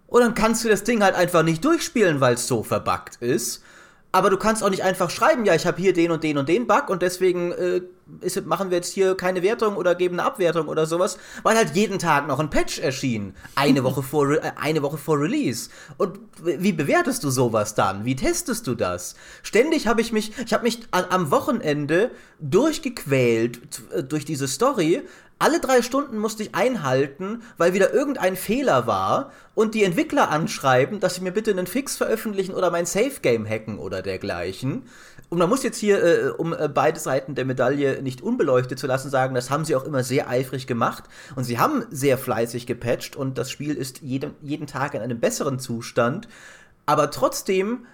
Und dann kannst du das Ding halt einfach nicht durchspielen, weil es so verbuggt ist aber du kannst auch nicht einfach schreiben, ja, ich habe hier den und den und den Bug und deswegen äh, ist, machen wir jetzt hier keine Wertung oder geben eine Abwertung oder sowas, weil halt jeden Tag noch ein Patch erschien, eine Woche vor äh, eine Woche vor Release. Und wie bewertest du sowas dann? Wie testest du das? Ständig habe ich mich, ich habe mich am Wochenende durchgequält äh, durch diese Story, alle drei Stunden musste ich einhalten, weil wieder irgendein Fehler war und die Entwickler anschreiben, dass sie mir bitte einen Fix veröffentlichen oder mein Safe Game hacken oder dergleichen. Und man muss jetzt hier, äh, um äh, beide Seiten der Medaille nicht unbeleuchtet zu lassen, sagen, das haben sie auch immer sehr eifrig gemacht. Und sie haben sehr fleißig gepatcht und das Spiel ist jedem, jeden Tag in einem besseren Zustand. Aber trotzdem,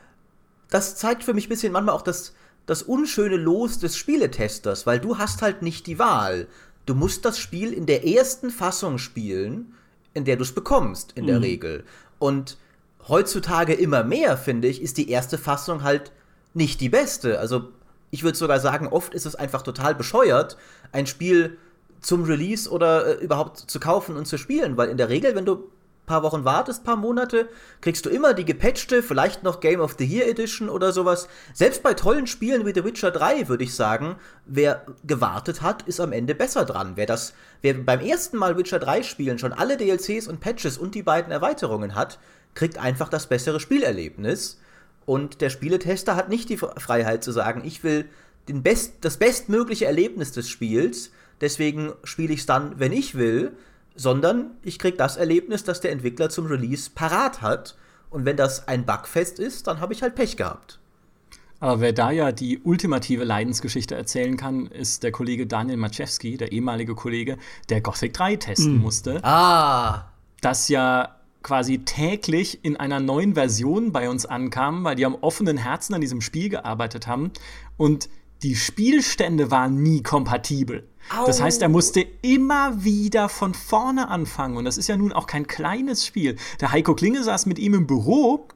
das zeigt für mich ein bisschen manchmal auch das, das unschöne Los des Spieletesters, weil du hast halt nicht die Wahl du musst das Spiel in der ersten Fassung spielen, in der du es bekommst, in der mhm. Regel. Und heutzutage immer mehr, finde ich, ist die erste Fassung halt nicht die beste. Also ich würde sogar sagen, oft ist es einfach total bescheuert, ein Spiel zum Release oder äh, überhaupt zu kaufen und zu spielen, weil in der Regel, wenn du paar Wochen wartest, paar Monate, kriegst du immer die gepatchte, vielleicht noch Game of the Year Edition oder sowas. Selbst bei tollen Spielen wie The Witcher 3 würde ich sagen, wer gewartet hat, ist am Ende besser dran. Wer das, wer beim ersten Mal Witcher 3 spielen schon alle DLCs und Patches und die beiden Erweiterungen hat, kriegt einfach das bessere Spielerlebnis. Und der Spieletester hat nicht die Freiheit zu sagen, ich will den best, das bestmögliche Erlebnis des Spiels, deswegen spiele ich es dann, wenn ich will, sondern ich kriege das Erlebnis, das der Entwickler zum Release parat hat. Und wenn das ein Bugfest ist, dann habe ich halt Pech gehabt. Aber wer da ja die ultimative Leidensgeschichte erzählen kann, ist der Kollege Daniel Maciewski, der ehemalige Kollege, der Gothic 3 testen mm. musste. Ah! Das ja quasi täglich in einer neuen Version bei uns ankam, weil die am offenen Herzen an diesem Spiel gearbeitet haben. Und die Spielstände waren nie kompatibel. Au. Das heißt, er musste immer wieder von vorne anfangen. Und das ist ja nun auch kein kleines Spiel. Der Heiko Klinge saß mit ihm im Büro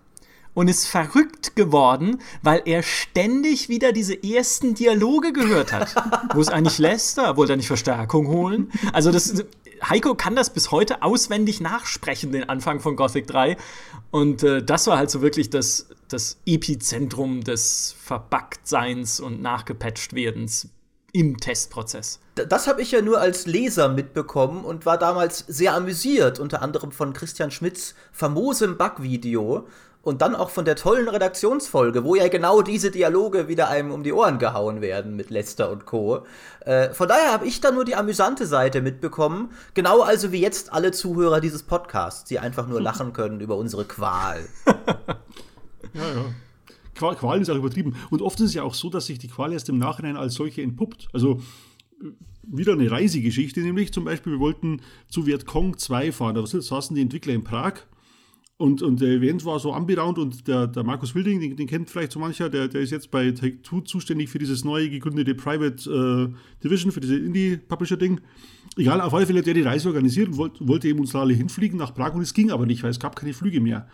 und ist verrückt geworden, weil er ständig wieder diese ersten Dialoge gehört hat. Wo ist eigentlich Lester? Wollte er nicht Verstärkung holen? Also das, Heiko kann das bis heute auswendig nachsprechen, den Anfang von Gothic 3. Und äh, das war halt so wirklich das, das Epizentrum des Verbugtseins und Nachgepatcht-Werdens im Testprozess. Das habe ich ja nur als Leser mitbekommen und war damals sehr amüsiert, unter anderem von Christian Schmidts famosem Bug-Video und dann auch von der tollen Redaktionsfolge, wo ja genau diese Dialoge wieder einem um die Ohren gehauen werden mit Lester und Co. Äh, von daher habe ich da nur die amüsante Seite mitbekommen, genau also wie jetzt alle Zuhörer dieses Podcasts, die einfach nur lachen können über unsere Qual. ja, ja. Qual ist auch übertrieben. Und oft ist es ja auch so, dass sich die Qual erst im Nachhinein als solche entpuppt. Also wieder eine Reisegeschichte, nämlich zum Beispiel, wir wollten zu Vietcong 2 fahren. Da saßen die Entwickler in Prag und, und der Event war so anberaumt und der, der Markus Wilding, den, den, kennt vielleicht so mancher, der, der ist jetzt bei Take-Two zuständig für dieses neu gegründete Private äh, Division, für diese Indie-Publisher-Ding. Egal, auf alle Fälle hat er die Reise organisiert und wollte, wollte eben uns alle hinfliegen nach Prag und es ging aber nicht, weil es gab keine Flüge mehr.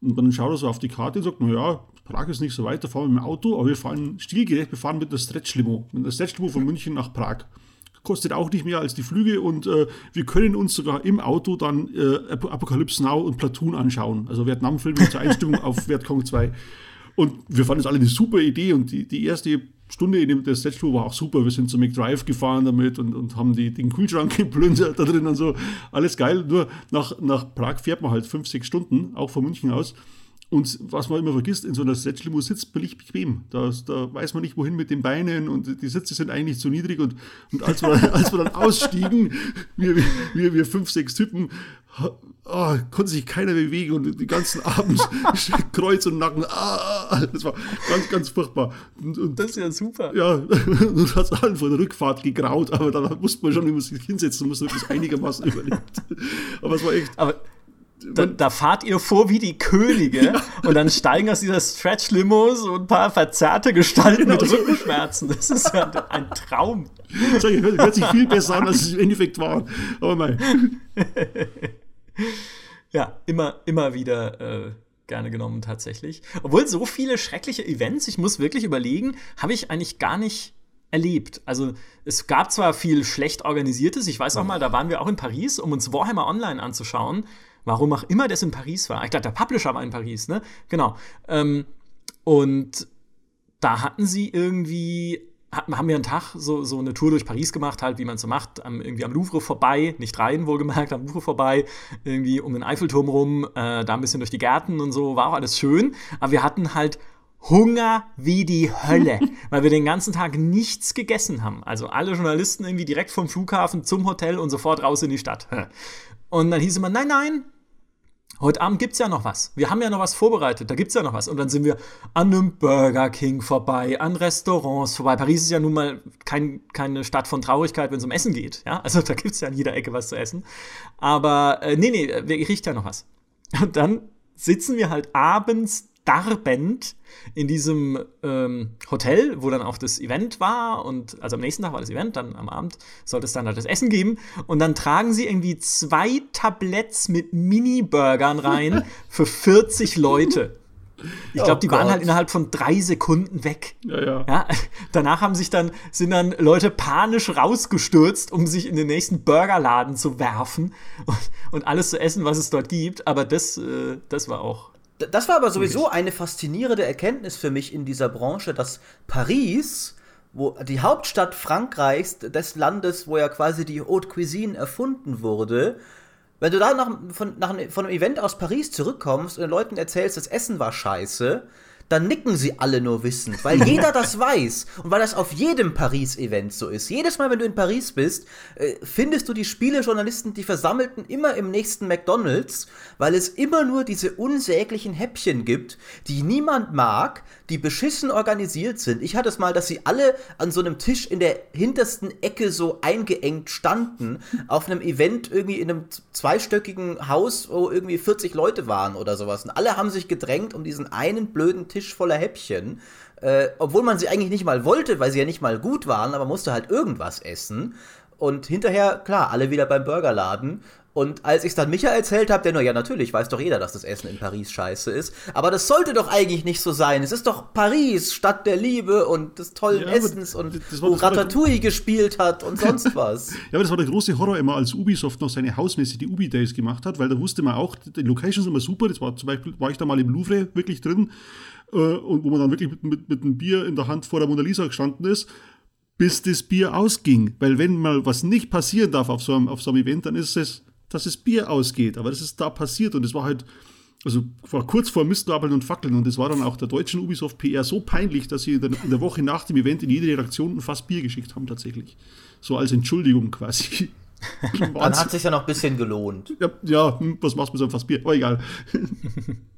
Und dann schaut er so auf die Karte und sagt, naja, Prag ist nicht so weit, da fahren wir mit dem Auto, aber wir fahren stilgerecht, wir fahren mit der Stretch-Limo. Mit der Stretch-Limo von München nach Prag. Kostet auch nicht mehr als die Flüge und äh, wir können uns sogar im Auto dann äh, Apocalypse Now und Platoon anschauen. Also Vietnam-Filme zur Einstimmung auf Vietcong 2. Und wir fanden es alle eine super Idee und die, die erste Stunde in der Stage war auch super. Wir sind zu McDrive gefahren damit und, und haben die, den Kühlschrank geplündert da drin und so. Alles geil. Nur nach, nach Prag fährt man halt fünf, sechs Stunden, auch von München aus. Und was man immer vergisst, in so einer Setzlimo sitzt man nicht bequem. Da, da weiß man nicht, wohin mit den Beinen und die Sitze sind eigentlich zu niedrig. Und, und als, wir, als wir dann ausstiegen, wir, wir, wir fünf, sechs Typen, oh, konnte sich keiner bewegen und den ganzen Abend Kreuz und Nacken. Ah, das war ganz, ganz furchtbar. Und, und das ist ja super. Ja, und hat allen vor der Rückfahrt gegraut, aber da musste man schon immer sich hinsetzen musste das einigermaßen überlebt. Aber es war echt. Aber da, da, fahrt ihr vor wie die Könige ja. und dann steigen aus dieser Stretch-Limo so ein paar verzerrte Gestalten genau. mit Rückenschmerzen. Das ist ja ein Traum. Das hört sich viel besser an, als es im Endeffekt war. Aber mein. ja, immer, immer wieder äh, gerne genommen tatsächlich. Obwohl so viele schreckliche Events, ich muss wirklich überlegen, habe ich eigentlich gar nicht erlebt. Also es gab zwar viel schlecht organisiertes, ich weiß auch mal, da waren wir auch in Paris, um uns Warhammer Online anzuschauen. Warum auch immer das in Paris war. Ich glaube, der Publisher war in Paris, ne? Genau. Ähm, und da hatten sie irgendwie haben wir einen Tag so, so eine Tour durch Paris gemacht, halt, wie man so macht, am, irgendwie am Louvre vorbei, nicht rein, wohlgemerkt, am Louvre vorbei, irgendwie um den Eiffelturm rum, äh, da ein bisschen durch die Gärten und so, war auch alles schön. Aber wir hatten halt Hunger wie die Hölle, weil wir den ganzen Tag nichts gegessen haben. Also alle Journalisten irgendwie direkt vom Flughafen zum Hotel und sofort raus in die Stadt. Und dann hieß immer, nein, nein, Heute Abend gibt es ja noch was. Wir haben ja noch was vorbereitet. Da gibt es ja noch was. Und dann sind wir an einem Burger King vorbei, an Restaurants vorbei. Paris ist ja nun mal kein, keine Stadt von Traurigkeit, wenn es um Essen geht. Ja? Also da gibt es ja an jeder Ecke was zu essen. Aber äh, nee, nee, riecht ja noch was. Und dann sitzen wir halt abends darbend in diesem ähm, Hotel, wo dann auch das Event war und also am nächsten Tag war das Event, dann am Abend sollte es dann halt das Essen geben und dann tragen sie irgendwie zwei Tabletts mit Mini-Burgern rein für 40 Leute. Ich glaube, oh die Gott. waren halt innerhalb von drei Sekunden weg. Ja, ja, ja. Danach haben sich dann, sind dann Leute panisch rausgestürzt, um sich in den nächsten Burgerladen zu werfen und, und alles zu essen, was es dort gibt. Aber das, äh, das war auch. Das war aber sowieso eine faszinierende Erkenntnis für mich in dieser Branche, dass Paris wo die Hauptstadt Frankreichs, des Landes, wo ja quasi die Haute Cuisine erfunden wurde, wenn du da nach, von, nach, von einem Event aus Paris zurückkommst und den Leuten erzählst, das Essen war scheiße, dann nicken sie alle nur wissend, weil jeder das weiß und weil das auf jedem Paris-Event so ist. Jedes Mal, wenn du in Paris bist, äh, findest du die Spielejournalisten, die Versammelten immer im nächsten McDonald's, weil es immer nur diese unsäglichen Häppchen gibt, die niemand mag, die beschissen organisiert sind. Ich hatte es mal, dass sie alle an so einem Tisch in der hintersten Ecke so eingeengt standen, auf einem Event irgendwie in einem zweistöckigen Haus, wo irgendwie 40 Leute waren oder sowas. Und alle haben sich gedrängt um diesen einen blöden Tisch Tisch voller Häppchen. Äh, obwohl man sie eigentlich nicht mal wollte, weil sie ja nicht mal gut waren, aber musste halt irgendwas essen. Und hinterher, klar, alle wieder beim Burgerladen. Und als ich es dann Micha erzählt habe, der nur, ja, natürlich weiß doch jeder, dass das Essen in Paris scheiße ist. Aber das sollte doch eigentlich nicht so sein. Es ist doch Paris, Stadt der Liebe und des tollen ja, Essens und wo Ratatouille gespielt hat und sonst was. ja, aber das war der große Horror immer, als Ubisoft noch seine Hausmesse, die Ubi Days gemacht hat, weil da wusste man auch, die Locations sind immer super. Das war zum Beispiel, war ich da mal im Louvre wirklich drin und wo man dann wirklich mit, mit, mit einem Bier in der Hand vor der Mona Lisa gestanden ist bis das Bier ausging. Weil wenn mal was nicht passieren darf auf so einem, auf so einem Event, dann ist es dass das Bier ausgeht. Aber das ist da passiert und es war halt, also war kurz vor Mistgabeln und Fackeln und es war dann auch der deutschen Ubisoft PR so peinlich, dass sie in der, in der, Woche nach dem Event in jede Redaktion ein Fass Bier geschickt haben tatsächlich. So als Entschuldigung quasi. dann hat sich ja noch ein bisschen gelohnt. Ja, ja hm, was machst du mit so einem Fass Bier? Aber egal.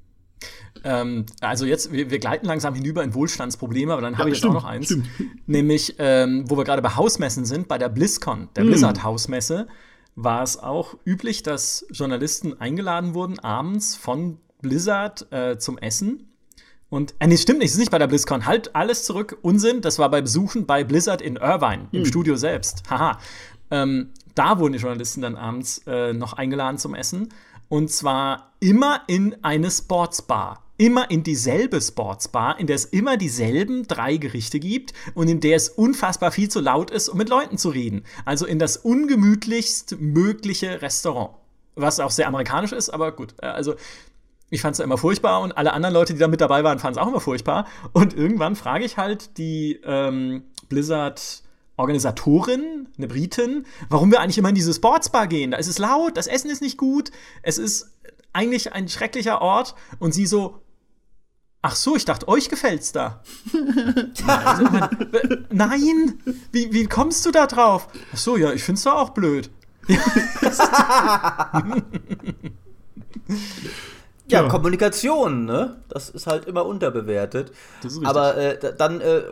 ähm, also jetzt, wir, wir, gleiten langsam hinüber in Wohlstandsprobleme, aber dann ja, habe ich jetzt auch noch eins. Stimmt. Nämlich, ähm, wo wir gerade bei Hausmessen sind, bei der BlizzCon, der mm. Blizzard-Hausmesse war es auch üblich, dass Journalisten eingeladen wurden, abends von Blizzard äh, zum Essen. Und, äh, nee, stimmt nicht, es ist nicht bei der BlizzCon. Halt alles zurück, Unsinn. Das war bei Besuchen bei Blizzard in Irvine, im hm. Studio selbst. Haha. Ähm, da wurden die Journalisten dann abends äh, noch eingeladen zum Essen. Und zwar immer in eine Sportsbar immer in dieselbe Sportsbar, in der es immer dieselben drei Gerichte gibt und in der es unfassbar viel zu laut ist, um mit Leuten zu reden. Also in das ungemütlichst mögliche Restaurant. Was auch sehr amerikanisch ist, aber gut. Äh, also ich fand es immer furchtbar und alle anderen Leute, die da mit dabei waren, fanden es auch immer furchtbar. Und irgendwann frage ich halt die ähm, Blizzard. Organisatorin, eine Britin, warum wir eigentlich immer in diese Sportsbar gehen. Da ist es laut, das Essen ist nicht gut, es ist eigentlich ein schrecklicher Ort. Und sie so, Ach so, ich dachte, euch gefällt's da. also, nein, wie, wie kommst du da drauf? Ach so, ja, ich find's da auch blöd. ja, Kommunikation, ne? Das ist halt immer unterbewertet. Aber äh, dann äh,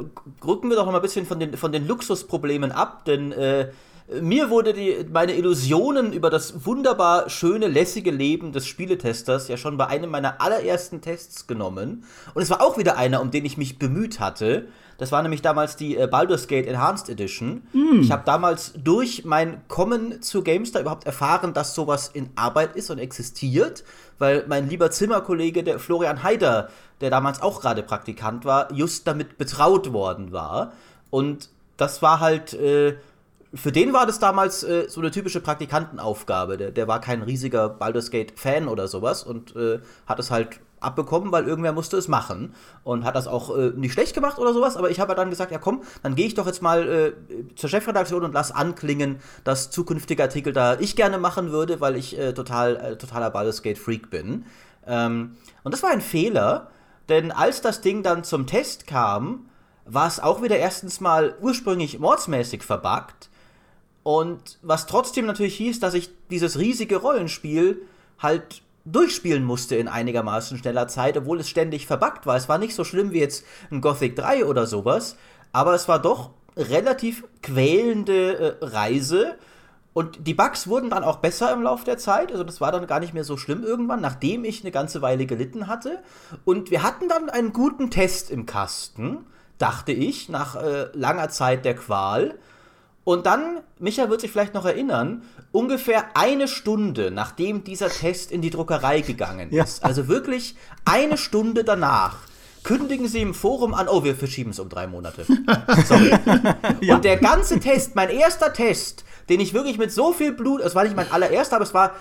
rücken wir doch noch mal ein bisschen von den, von den Luxusproblemen ab, denn äh, mir wurde die, meine Illusionen über das wunderbar schöne, lässige Leben des Spieletesters ja schon bei einem meiner allerersten Tests genommen. Und es war auch wieder einer, um den ich mich bemüht hatte. Das war nämlich damals die äh, Baldur's Gate Enhanced Edition. Mm. Ich habe damals durch mein Kommen zu GameStar überhaupt erfahren, dass sowas in Arbeit ist und existiert, weil mein lieber Zimmerkollege, der Florian Haider, der damals auch gerade Praktikant war, just damit betraut worden war. Und das war halt äh, für den war das damals äh, so eine typische Praktikantenaufgabe. Der, der war kein riesiger Baldur's Gate-Fan oder sowas und äh, hat es halt abbekommen, weil irgendwer musste es machen und hat das auch äh, nicht schlecht gemacht oder sowas, aber ich habe dann gesagt, ja komm, dann gehe ich doch jetzt mal äh, zur Chefredaktion und lass anklingen, dass zukünftige Artikel da ich gerne machen würde, weil ich äh, total äh, totaler Baldur's Gate Freak bin. Ähm, und das war ein Fehler, denn als das Ding dann zum Test kam, war es auch wieder erstens mal ursprünglich mordsmäßig verbuggt und was trotzdem natürlich hieß, dass ich dieses riesige Rollenspiel halt durchspielen musste in einigermaßen schneller Zeit, obwohl es ständig verbuggt war. Es war nicht so schlimm wie jetzt ein Gothic 3 oder sowas, aber es war doch relativ quälende äh, Reise. Und die Bugs wurden dann auch besser im Laufe der Zeit. Also das war dann gar nicht mehr so schlimm irgendwann, nachdem ich eine ganze Weile gelitten hatte. Und wir hatten dann einen guten Test im Kasten, dachte ich, nach äh, langer Zeit der Qual. Und dann, Micha wird sich vielleicht noch erinnern, ungefähr eine Stunde nachdem dieser Test in die Druckerei gegangen ist, ja. also wirklich eine Stunde danach, kündigen sie im Forum an, oh, wir verschieben es um drei Monate. Sorry. ja. Und der ganze Test, mein erster Test, den ich wirklich mit so viel Blut, es war nicht mein allererster, aber es war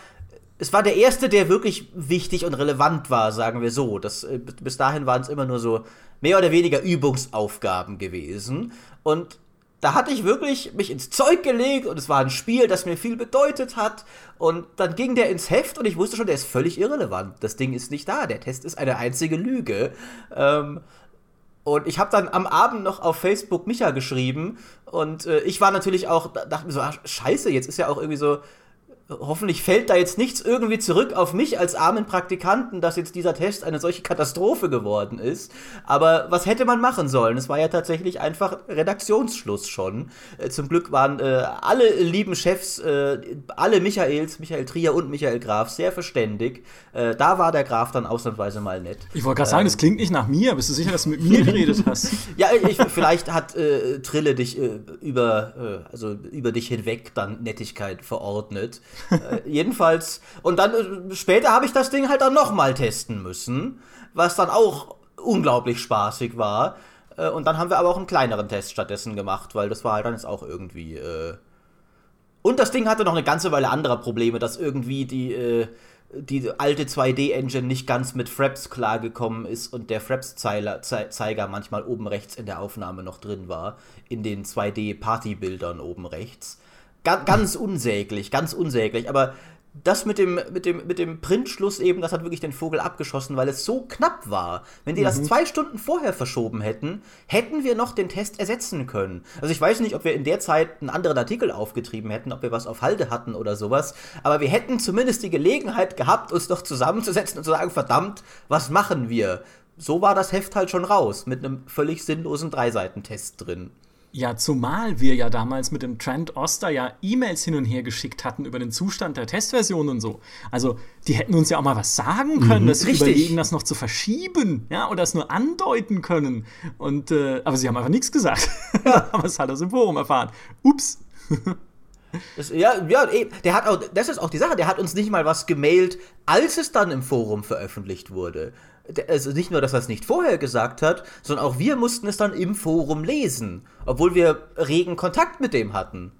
es war der erste, der wirklich wichtig und relevant war, sagen wir so. Das, äh, bis dahin waren es immer nur so mehr oder weniger Übungsaufgaben gewesen. Und da hatte ich wirklich mich ins Zeug gelegt und es war ein Spiel, das mir viel bedeutet hat. Und dann ging der ins Heft und ich wusste schon, der ist völlig irrelevant. Das Ding ist nicht da. Der Test ist eine einzige Lüge. Ähm, und ich habe dann am Abend noch auf Facebook Micha geschrieben und äh, ich war natürlich auch, dachte mir so, ach, scheiße, jetzt ist ja auch irgendwie so, hoffentlich fällt da jetzt nichts irgendwie zurück auf mich als armen Praktikanten, dass jetzt dieser Test eine solche Katastrophe geworden ist. Aber was hätte man machen sollen? Es war ja tatsächlich einfach Redaktionsschluss schon. Äh, zum Glück waren äh, alle lieben Chefs, äh, alle Michaels, Michael Trier und Michael Graf, sehr verständig. Äh, da war der Graf dann ausnahmsweise mal nett. Ich wollte gerade ähm, sagen, das klingt nicht nach mir. Bist du sicher, dass du mit mir geredet hast? ja, ich, vielleicht hat äh, Trille dich äh, über, also über dich hinweg dann Nettigkeit verordnet äh, jedenfalls, und dann äh, später habe ich das Ding halt dann nochmal testen müssen, was dann auch unglaublich spaßig war. Äh, und dann haben wir aber auch einen kleineren Test stattdessen gemacht, weil das war halt dann jetzt auch irgendwie. Und das Ding hatte noch eine ganze Weile anderer Probleme, dass irgendwie die die alte 2D-Engine nicht ganz mit Fraps klargekommen ist und der Fraps-Zeiger manchmal oben rechts in der Aufnahme noch drin war, in den 2D-Party-Bildern oben rechts. Ganz, ganz unsäglich, ganz unsäglich. Aber das mit dem, mit dem, mit dem Printschluss eben, das hat wirklich den Vogel abgeschossen, weil es so knapp war. Wenn die mhm. das zwei Stunden vorher verschoben hätten, hätten wir noch den Test ersetzen können. Also ich weiß nicht, ob wir in der Zeit einen anderen Artikel aufgetrieben hätten, ob wir was auf Halde hatten oder sowas, aber wir hätten zumindest die Gelegenheit gehabt, uns doch zusammenzusetzen und zu sagen, verdammt, was machen wir? So war das Heft halt schon raus, mit einem völlig sinnlosen Dreiseitentest drin. Ja, zumal wir ja damals mit dem Trent Oster ja E-Mails hin und her geschickt hatten über den Zustand der Testversion und so. Also, die hätten uns ja auch mal was sagen können, mhm, dass sie überlegen, das noch zu verschieben, ja, oder das nur andeuten können. Und, äh, aber sie haben einfach nichts gesagt. Haben es halt aus dem Forum erfahren. Ups. Das, ja, ja, der hat auch, das ist auch die Sache, der hat uns nicht mal was gemailt, als es dann im Forum veröffentlicht wurde also nicht nur, dass er es nicht vorher gesagt hat, sondern auch wir mussten es dann im Forum lesen, obwohl wir regen Kontakt mit dem hatten.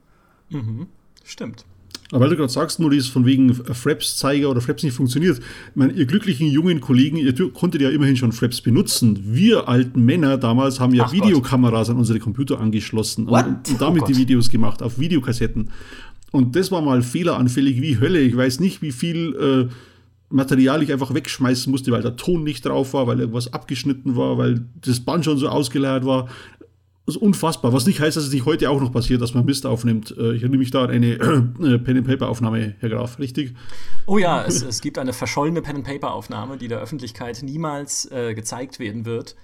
Mhm. Stimmt. Aber weil du gerade sagst, Maurice, von wegen Fraps-Zeiger oder Fraps nicht funktioniert. Ich meine, ihr glücklichen jungen Kollegen, ihr konntet ja immerhin schon Fraps benutzen. Wir alten Männer damals haben ja Ach Videokameras Gott. an unsere Computer angeschlossen und, und, damit oh die Videos gemacht auf Videokassetten. Und das war mal fehleranfällig wie Hölle. Ich weiß nicht, wie viel äh, Material ich einfach wegschmeißen musste, weil der Ton nicht drauf war, weil irgendwas abgeschnitten war, weil das Band schon so ausgeleiert war. Das ist unfassbar. Was nicht heißt, dass es nicht heute auch noch passiert, dass man Mist aufnimmt. Äh, ich erinnere mich da eine äh, Pen-and-Paper-Aufnahme, Herr Graf, richtig? Oh ja, es, es gibt eine verschollene Pen-and-Paper-Aufnahme, die der Öffentlichkeit niemals äh, gezeigt werden wird.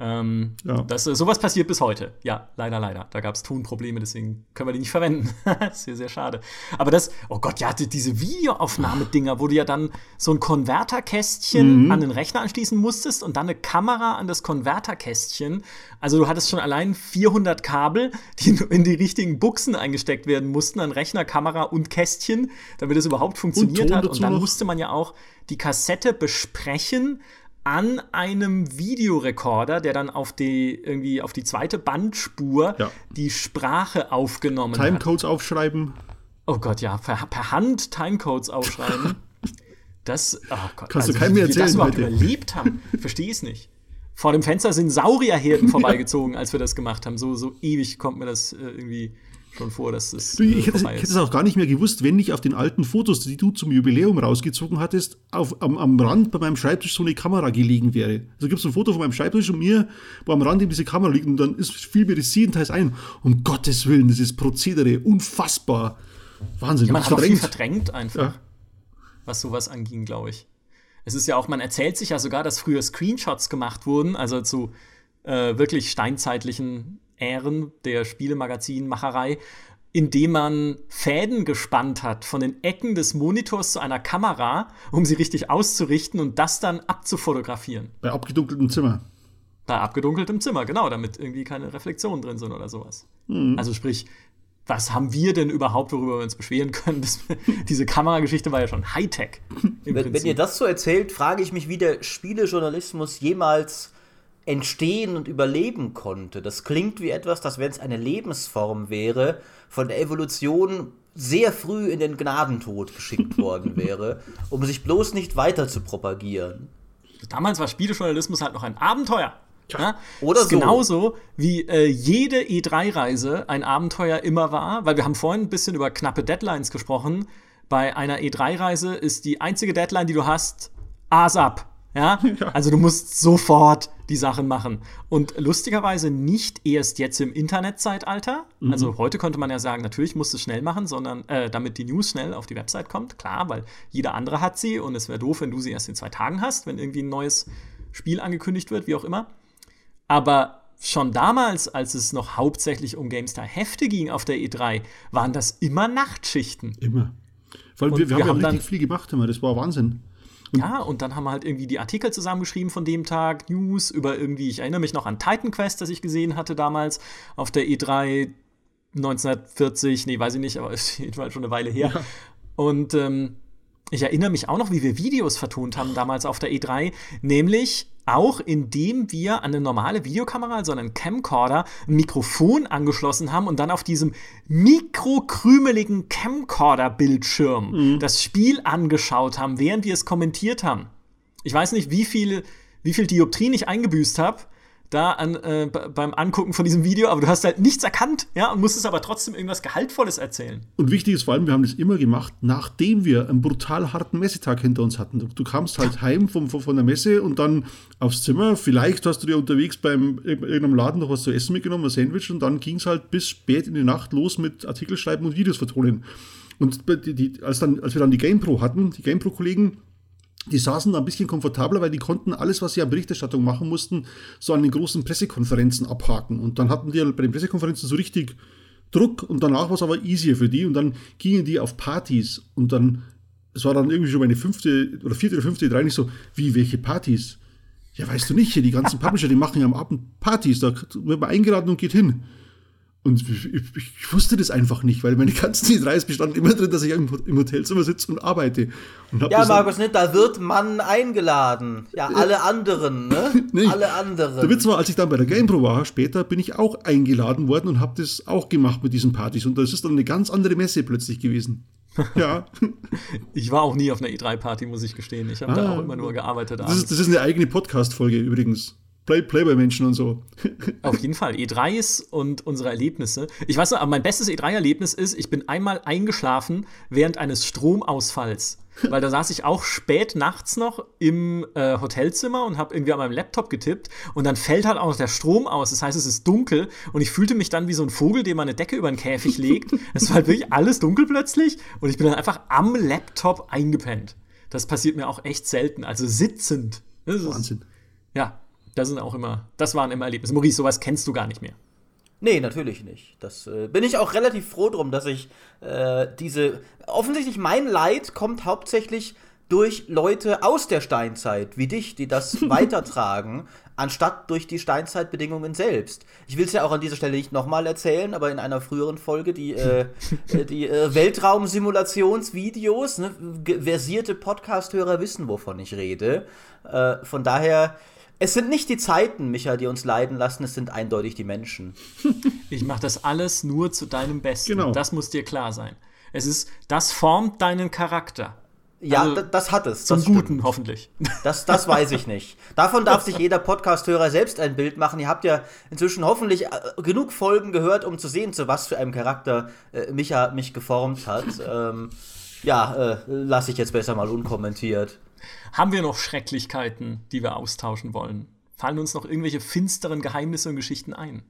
Ähm, ja. das, sowas passiert bis heute. Ja, leider, leider. Da gab es Tonprobleme, deswegen können wir die nicht verwenden. das ist sehr, sehr schade. Aber das, oh Gott, ja, die, diese Videoaufnahmedinger, wo du ja dann so ein Konverterkästchen mhm. an den Rechner anschließen musstest und dann eine Kamera an das Konverterkästchen. Also du hattest schon allein 400 Kabel, die in die richtigen Buchsen eingesteckt werden mussten, an Rechner, Kamera und Kästchen, damit es überhaupt funktioniert und hat. Und dann musste man ja auch die Kassette besprechen an einem Videorekorder, der dann auf die irgendwie auf die zweite Bandspur ja. die Sprache aufgenommen Timecodes hat. Timecodes aufschreiben. Oh Gott, ja, per, per Hand Timecodes aufschreiben. das, oh Gott, kannst also, du keinem mehr erzählen, wie wir das überhaupt bitte. überlebt haben, verstehe es nicht. Vor dem Fenster sind Saurierherden vorbeigezogen, als wir das gemacht haben. So, so ewig kommt mir das äh, irgendwie schon vor, dass das. Du, ich, hätte, ich hätte es auch gar nicht mehr gewusst, wenn nicht auf den alten Fotos, die du zum Jubiläum rausgezogen hattest, auf, am, am Rand bei meinem Schreibtisch so eine Kamera gelegen wäre. Also gibt es ein Foto von meinem Schreibtisch und mir, wo am Rand eben diese Kamera liegt und dann ist, fiel mir das siebenteils ein. Um Gottes Willen, das ist Prozedere, unfassbar. Wahnsinn. Ja, man hat verdrängt. verdrängt einfach, ja. was sowas anging, glaube ich. Es ist ja auch, man erzählt sich ja sogar, dass früher Screenshots gemacht wurden, also zu äh, wirklich steinzeitlichen Ähren der Spielemagazinmacherei, indem man Fäden gespannt hat von den Ecken des Monitors zu einer Kamera, um sie richtig auszurichten und das dann abzufotografieren. Bei abgedunkeltem Zimmer. Bei abgedunkeltem Zimmer, genau, damit irgendwie keine Reflexionen drin sind oder sowas. Mhm. Also sprich, was haben wir denn überhaupt, worüber wir uns beschweren können? Das, diese Kamerageschichte war ja schon Hightech. Wenn, wenn, ihr das so erzählt, frage ich mich, wie der Spielejournalismus jemals entstehen und überleben konnte. Das klingt wie etwas, das, wenn es eine Lebensform wäre, von der Evolution sehr früh in den Gnadentod geschickt worden wäre, um sich bloß nicht weiter zu propagieren. Damals war Spielejournalismus halt noch ein Abenteuer. Ja? Oder so. Genauso wie äh, jede E3-Reise ein Abenteuer immer war, weil wir haben vorhin ein bisschen über knappe Deadlines gesprochen. Bei einer E3-Reise ist die einzige Deadline, die du hast, ASAP. Ja? ja? Also du musst sofort die Sachen machen. Und lustigerweise nicht erst jetzt im Internetzeitalter. Mhm. Also heute könnte man ja sagen, natürlich musst du es schnell machen, sondern äh, damit die News schnell auf die Website kommt. Klar, weil jeder andere hat sie und es wäre doof, wenn du sie erst in zwei Tagen hast, wenn irgendwie ein neues Spiel angekündigt wird, wie auch immer. Aber schon damals, als es noch hauptsächlich um GameStar Hefte ging auf der E3, waren das immer Nachtschichten. Immer. Weil wir, wir, wir, haben ja richtig viel gemacht immer, das war Wahnsinn. Ja, und dann haben wir halt irgendwie die Artikel zusammengeschrieben von dem Tag, News über irgendwie, ich erinnere mich noch an Titan Quest, das ich gesehen hatte damals auf der E3 1940, nee, weiß ich nicht, aber ist jedenfalls schon eine Weile her. Ja. Und ähm, ich erinnere mich auch noch, wie wir Videos vertont haben damals auf der E3, nämlich auch indem wir an eine normale Videokamera, also einen Camcorder, ein Mikrofon angeschlossen haben und dann auf diesem mikrokrümeligen Camcorder-Bildschirm mhm. das Spiel angeschaut haben, während wir es kommentiert haben. Ich weiß nicht, wie viel, wie viel Dioptrien ich eingebüßt habe, da an, äh, beim Angucken von diesem Video, aber du hast halt nichts erkannt, ja, und musstest aber trotzdem irgendwas Gehaltvolles erzählen. Und wichtig ist vor allem, wir haben das immer gemacht, nachdem wir einen brutal harten Messetag hinter uns hatten. Du, du kamst halt heim vom, von, von der Messe und dann aufs Zimmer. Vielleicht hast du dir unterwegs beim irgendeinem Laden noch was zu essen mitgenommen, ein Sandwich, und dann ging es halt bis spät in die Nacht los mit Artikel schreiben und Videos vertonen. Und die, die, als, dann, als wir dann die GamePro hatten, die GamePro-Kollegen, die saßen da ein bisschen komfortabler, weil die konnten alles, was sie an Berichterstattung machen mussten, so an den großen Pressekonferenzen abhaken. Und dann hatten die bei den Pressekonferenzen so richtig Druck und danach war es aber easier für die und dann gingen die auf Partys und dann, es war dann irgendwie schon meine fünfte oder vierte oder fünfte drei nicht so, wie, welche Partys? Ja, weißt du nicht, hier die ganzen Publisher, die machen ja am Abend Partys, da wird man eingeladen und geht hin. Und ich, ich, wusste das einfach nicht, weil meine ganzen E3s bestanden immer drin, dass ich im, im Hotelzimmer sitze und arbeite. Und ja, Markus, ne, da wird man eingeladen. Ja, alle anderen, ne? nee, alle anderen. Der Witz war, als ich dann bei der GamePro war, später bin ich auch eingeladen worden und habe das auch gemacht mit diesen Partys. Und das ist dann eine ganz andere Messe plötzlich gewesen. Ja. ich war auch nie auf einer E3-Party, muss ich gestehen. Ich habe ah, da auch immer nur gearbeitet. Das ist, das ist, eine eigene Podcast-Folge übrigens. Play Playboy-Menschen und so. Auf jeden Fall. E3s und unsere Erlebnisse. Ich weiß noch, aber mein bestes E3-Erlebnis ist, ich bin einmal eingeschlafen während eines Stromausfalls. Weil da saß ich auch spät nachts noch im äh, Hotelzimmer und habe irgendwie an meinem Laptop getippt und dann fällt halt auch noch der Strom aus. Das heißt, es ist dunkel und ich fühlte mich dann wie so ein Vogel, dem man eine Decke über den Käfig legt. Es war halt wirklich alles dunkel plötzlich und ich bin dann einfach am Laptop eingepennt. Das passiert mir auch echt selten, also sitzend. Wahnsinn. ja, das sind auch immer, das waren immer Erlebnisse. Maurice, sowas kennst du gar nicht mehr. Nee, natürlich nicht. Das äh, bin ich auch relativ froh drum, dass ich äh, diese. Offensichtlich mein Leid kommt hauptsächlich durch Leute aus der Steinzeit, wie dich, die das weitertragen, anstatt durch die Steinzeitbedingungen selbst. Ich will es ja auch an dieser Stelle nicht nochmal erzählen, aber in einer früheren Folge die, äh, äh die äh, Weltraumsimulationsvideos, ne, versierte Podcast-Hörer wissen, wovon ich rede. Äh, von daher es sind nicht die Zeiten, Micha, die uns leiden lassen, es sind eindeutig die Menschen. Ich mache das alles nur zu deinem Besten. Genau. Das muss dir klar sein. Es ist, das formt deinen Charakter. Ja, also, das hat es. Zum Guten, hoffentlich. Das, das weiß ich nicht. Davon darf sich jeder Podcast-Hörer selbst ein Bild machen. Ihr habt ja inzwischen hoffentlich äh, genug Folgen gehört, um zu sehen, zu was für einem Charakter äh, Micha mich geformt hat. Ähm, ja, äh, lasse ich jetzt besser mal unkommentiert. Haben wir noch Schrecklichkeiten, die wir austauschen wollen? Fallen uns noch irgendwelche finsteren Geheimnisse und Geschichten ein?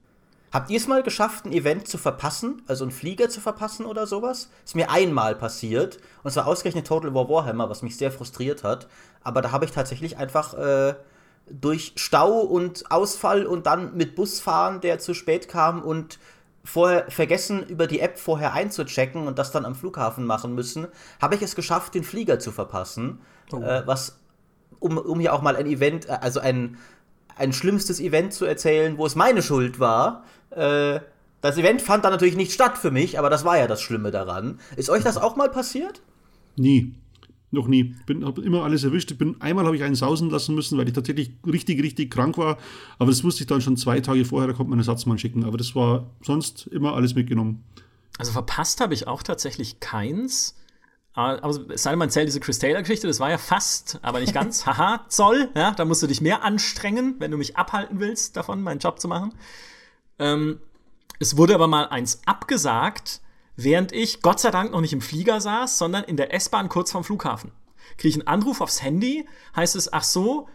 Habt ihr es mal geschafft, ein Event zu verpassen? Also einen Flieger zu verpassen oder sowas? Ist mir einmal passiert. Und zwar ausgerechnet Total War Warhammer, was mich sehr frustriert hat. Aber da habe ich tatsächlich einfach äh, durch Stau und Ausfall und dann mit Bus fahren, der zu spät kam und vorher vergessen, über die App vorher einzuchecken und das dann am Flughafen machen müssen, habe ich es geschafft, den Flieger zu verpassen. Oh. Äh, was, um, um hier auch mal ein Event, äh, also ein, ein schlimmstes Event zu erzählen, wo es meine Schuld war. Äh, Das Event fand dann natürlich nicht statt für mich, aber das war ja das Schlimme daran. Ist euch das auch mal passiert? Nie. Noch nie. Bin hab immer alles erwischt. Bin, einmal habe ich einen sausen lassen müssen, weil ich tatsächlich richtig, richtig krank war. Aber das wusste ich dann schon zwei Tage vorher, da konnte man einen Ersatzmann schicken. Aber das war sonst immer alles mitgenommen. Also verpasst habe ich auch tatsächlich keins. Aber es sei denn, man zählt diese Chris Taylor-Geschichte, das war ja fast, aber nicht ganz. Haha, Zoll, ja, da musst du dich mehr anstrengen, wenn du mich abhalten willst, davon meinen Job zu machen. Ähm, es wurde aber mal eins abgesagt, während ich Gott sei Dank noch nicht im Flieger saß, sondern in der S-Bahn kurz vorm Flughafen. Kriege ich einen Anruf aufs Handy, heißt es, ach so,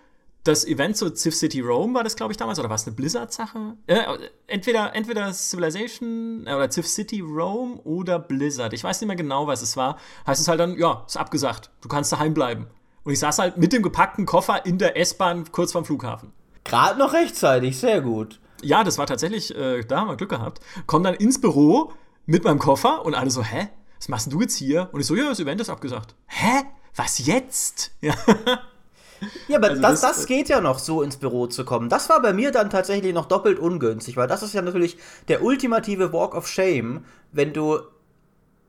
das Event zu Civ City Rome war das, glaube ich, damals, oder war es eine Blizzard-Sache? Äh, entweder, entweder Civilization äh, oder Civ City Rome oder Blizzard. Ich weiß nicht mehr genau, was es war. Heißt es halt dann, ja, ist abgesagt. Du kannst daheim bleiben. Und ich saß halt mit dem gepackten Koffer in der S-Bahn kurz vorm Flughafen. Gerade noch rechtzeitig, sehr gut. Ja, das war tatsächlich, äh, da haben wir Glück gehabt. Komm dann ins Büro mit meinem Koffer und alle so, hä? Was machst du jetzt hier? Und ich so, ja, das Event ist abgesagt. Hä? Was jetzt? Ja. Ja, aber also das, das, das, geht ja noch, so ins Büro zu kommen. Das war bei mir dann tatsächlich noch doppelt ungünstig, weil das ist ja natürlich der ultimative Walk of Shame, wenn du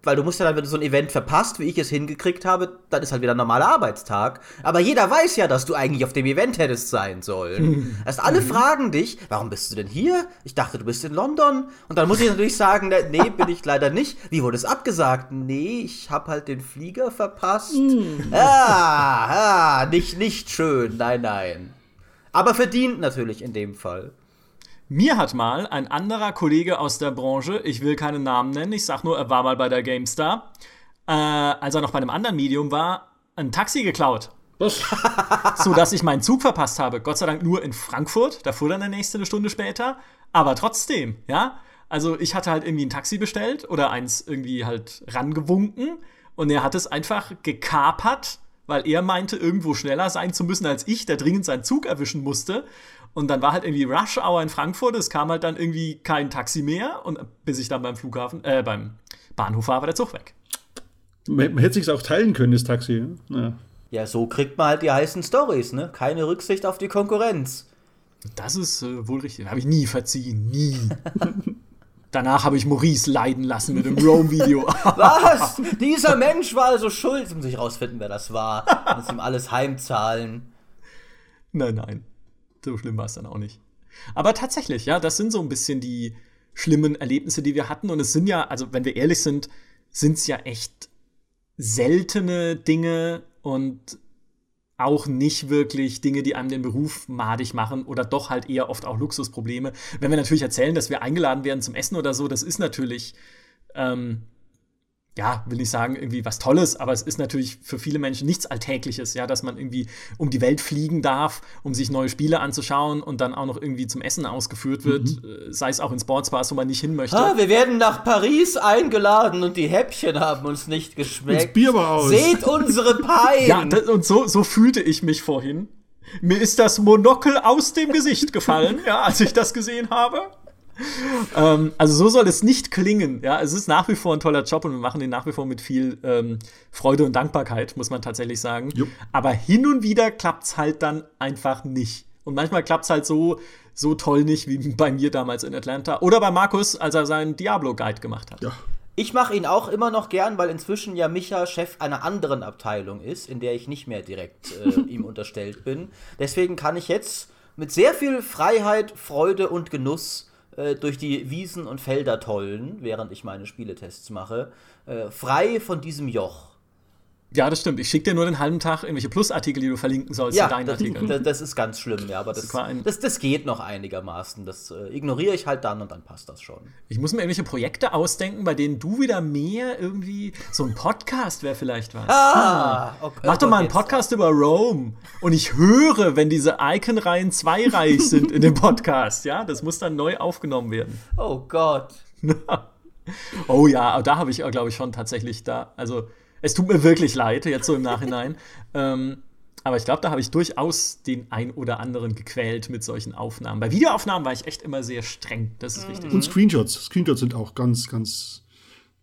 weil du musst ja dann, wenn du so ein Event verpasst, wie ich es hingekriegt habe, dann ist halt wieder ein normaler Arbeitstag. Aber jeder weiß ja, dass du eigentlich auf dem Event hättest sein sollen. Erst alle mhm. fragen dich, warum bist du denn hier? Ich dachte, du bist in London. Und dann muss ich natürlich sagen, nee, bin ich leider nicht. Wie wurde es abgesagt? Nee, ich hab halt den Flieger verpasst. Mhm. Ah, ah, nicht, nicht schön, nein, nein. Aber verdient natürlich in dem Fall. Mir hat mal ein anderer Kollege aus der Branche, ich will keinen Namen nennen, ich sag nur, er war mal bei der GameStar, äh, als er noch bei einem anderen Medium war, ein Taxi geklaut. Was? so dass ich meinen Zug verpasst habe. Gott sei Dank nur in Frankfurt. Da fuhr dann der nächste eine Stunde später. Aber trotzdem, ja. Also ich hatte halt irgendwie ein Taxi bestellt oder eins irgendwie halt rangewunken und er hat es einfach gekapert, weil er meinte, irgendwo schneller sein zu müssen als ich, der dringend seinen Zug erwischen musste. Und dann war halt irgendwie Rush Hour in Frankfurt, es kam halt dann irgendwie kein Taxi mehr und bis ich dann beim Flughafen, äh, beim Bahnhof war, war der Zug weg. Man, man hätte sich auch teilen können, das Taxi. Ja. ja, so kriegt man halt die heißen Stories, ne? Keine Rücksicht auf die Konkurrenz. Das ist äh, wohl richtig. Habe ich nie verziehen, nie. Danach habe ich Maurice leiden lassen mit dem Rome-Video. Was? Dieser Mensch war also schuld. Jetzt muss ich rausfinden, wer das war. Muss ihm alles heimzahlen. Nein, nein. So schlimm war es dann auch nicht. Aber tatsächlich, ja, das sind so ein bisschen die schlimmen Erlebnisse, die wir hatten. Und es sind ja, also wenn wir ehrlich sind, sind es ja echt seltene Dinge und auch nicht wirklich Dinge, die einem den Beruf madig machen oder doch halt eher oft auch Luxusprobleme. Wenn wir natürlich erzählen, dass wir eingeladen werden zum Essen oder so, das ist natürlich ähm, ja, will ich sagen, irgendwie was Tolles, aber es ist natürlich für viele Menschen nichts Alltägliches, ja, dass man irgendwie um die Welt fliegen darf, um sich neue Spiele anzuschauen und dann auch noch irgendwie zum Essen ausgeführt wird, mhm. Äh, sei es auch in Sportsbars, wo man nicht hin möchte. Ah, wir werden nach Paris eingeladen und die Häppchen haben uns nicht geschmeckt. Das Bier war aus. Seht unsere Pein! Ja, das, und so, so fühlte ich mich vorhin. Mir ist das Monokel aus dem Gesicht gefallen, ja, als ich das gesehen habe ähm, also so soll es nicht klingen. Ja, es ist nach wie vor ein toller Job und wir machen den nach wie vor mit viel ähm, Freude und Dankbarkeit, muss man tatsächlich sagen. Jupp. Aber hin und wieder klappt es halt dann einfach nicht. Und manchmal klappt es halt so, so toll nicht wie bei mir damals in Atlanta. Oder bei Markus, als er seinen Diablo-Guide gemacht hat. Ja. Ich mache ihn auch immer noch gern, weil inzwischen ja Micha Chef einer anderen Abteilung ist, in der ich nicht mehr direkt äh, ihm unterstellt bin. Deswegen kann ich jetzt mit sehr viel Freiheit, Freude und Genuss äh, durch die Wiesen und Felder tollen, während ich meine Spieletests mache, äh, frei von diesem Joch. Ja, das stimmt. Ich schicke dir nur den halben Tag irgendwelche Plusartikel, die du verlinken sollst ja, in deinen Artikeln. Das ist ganz schlimm, ja, aber das, das, das, geht noch einigermaßen. Das äh, ignoriere ich halt dann und dann passt das schon. Ich muss mir irgendwelche Projekte ausdenken, bei denen du wieder mehr irgendwie. So ein Podcast wäre vielleicht was. Ah, hm. okay, Mach doch mal einen Podcast über Rome. Und ich höre, wenn diese Icon-Reihen zweireich sind in dem Podcast. Ja, das muss dann neu aufgenommen werden. Oh Gott. oh ja, da habe ich, glaube ich, schon tatsächlich da. Also es tut mir wirklich leid, jetzt so im Nachhinein. ähm, aber ich glaube, da habe ich durchaus den ein oder anderen gequält mit solchen Aufnahmen. Bei Videoaufnahmen war ich echt immer sehr streng. Das ist richtig. Und Screenshots. Screenshots sind auch ganz, ganz.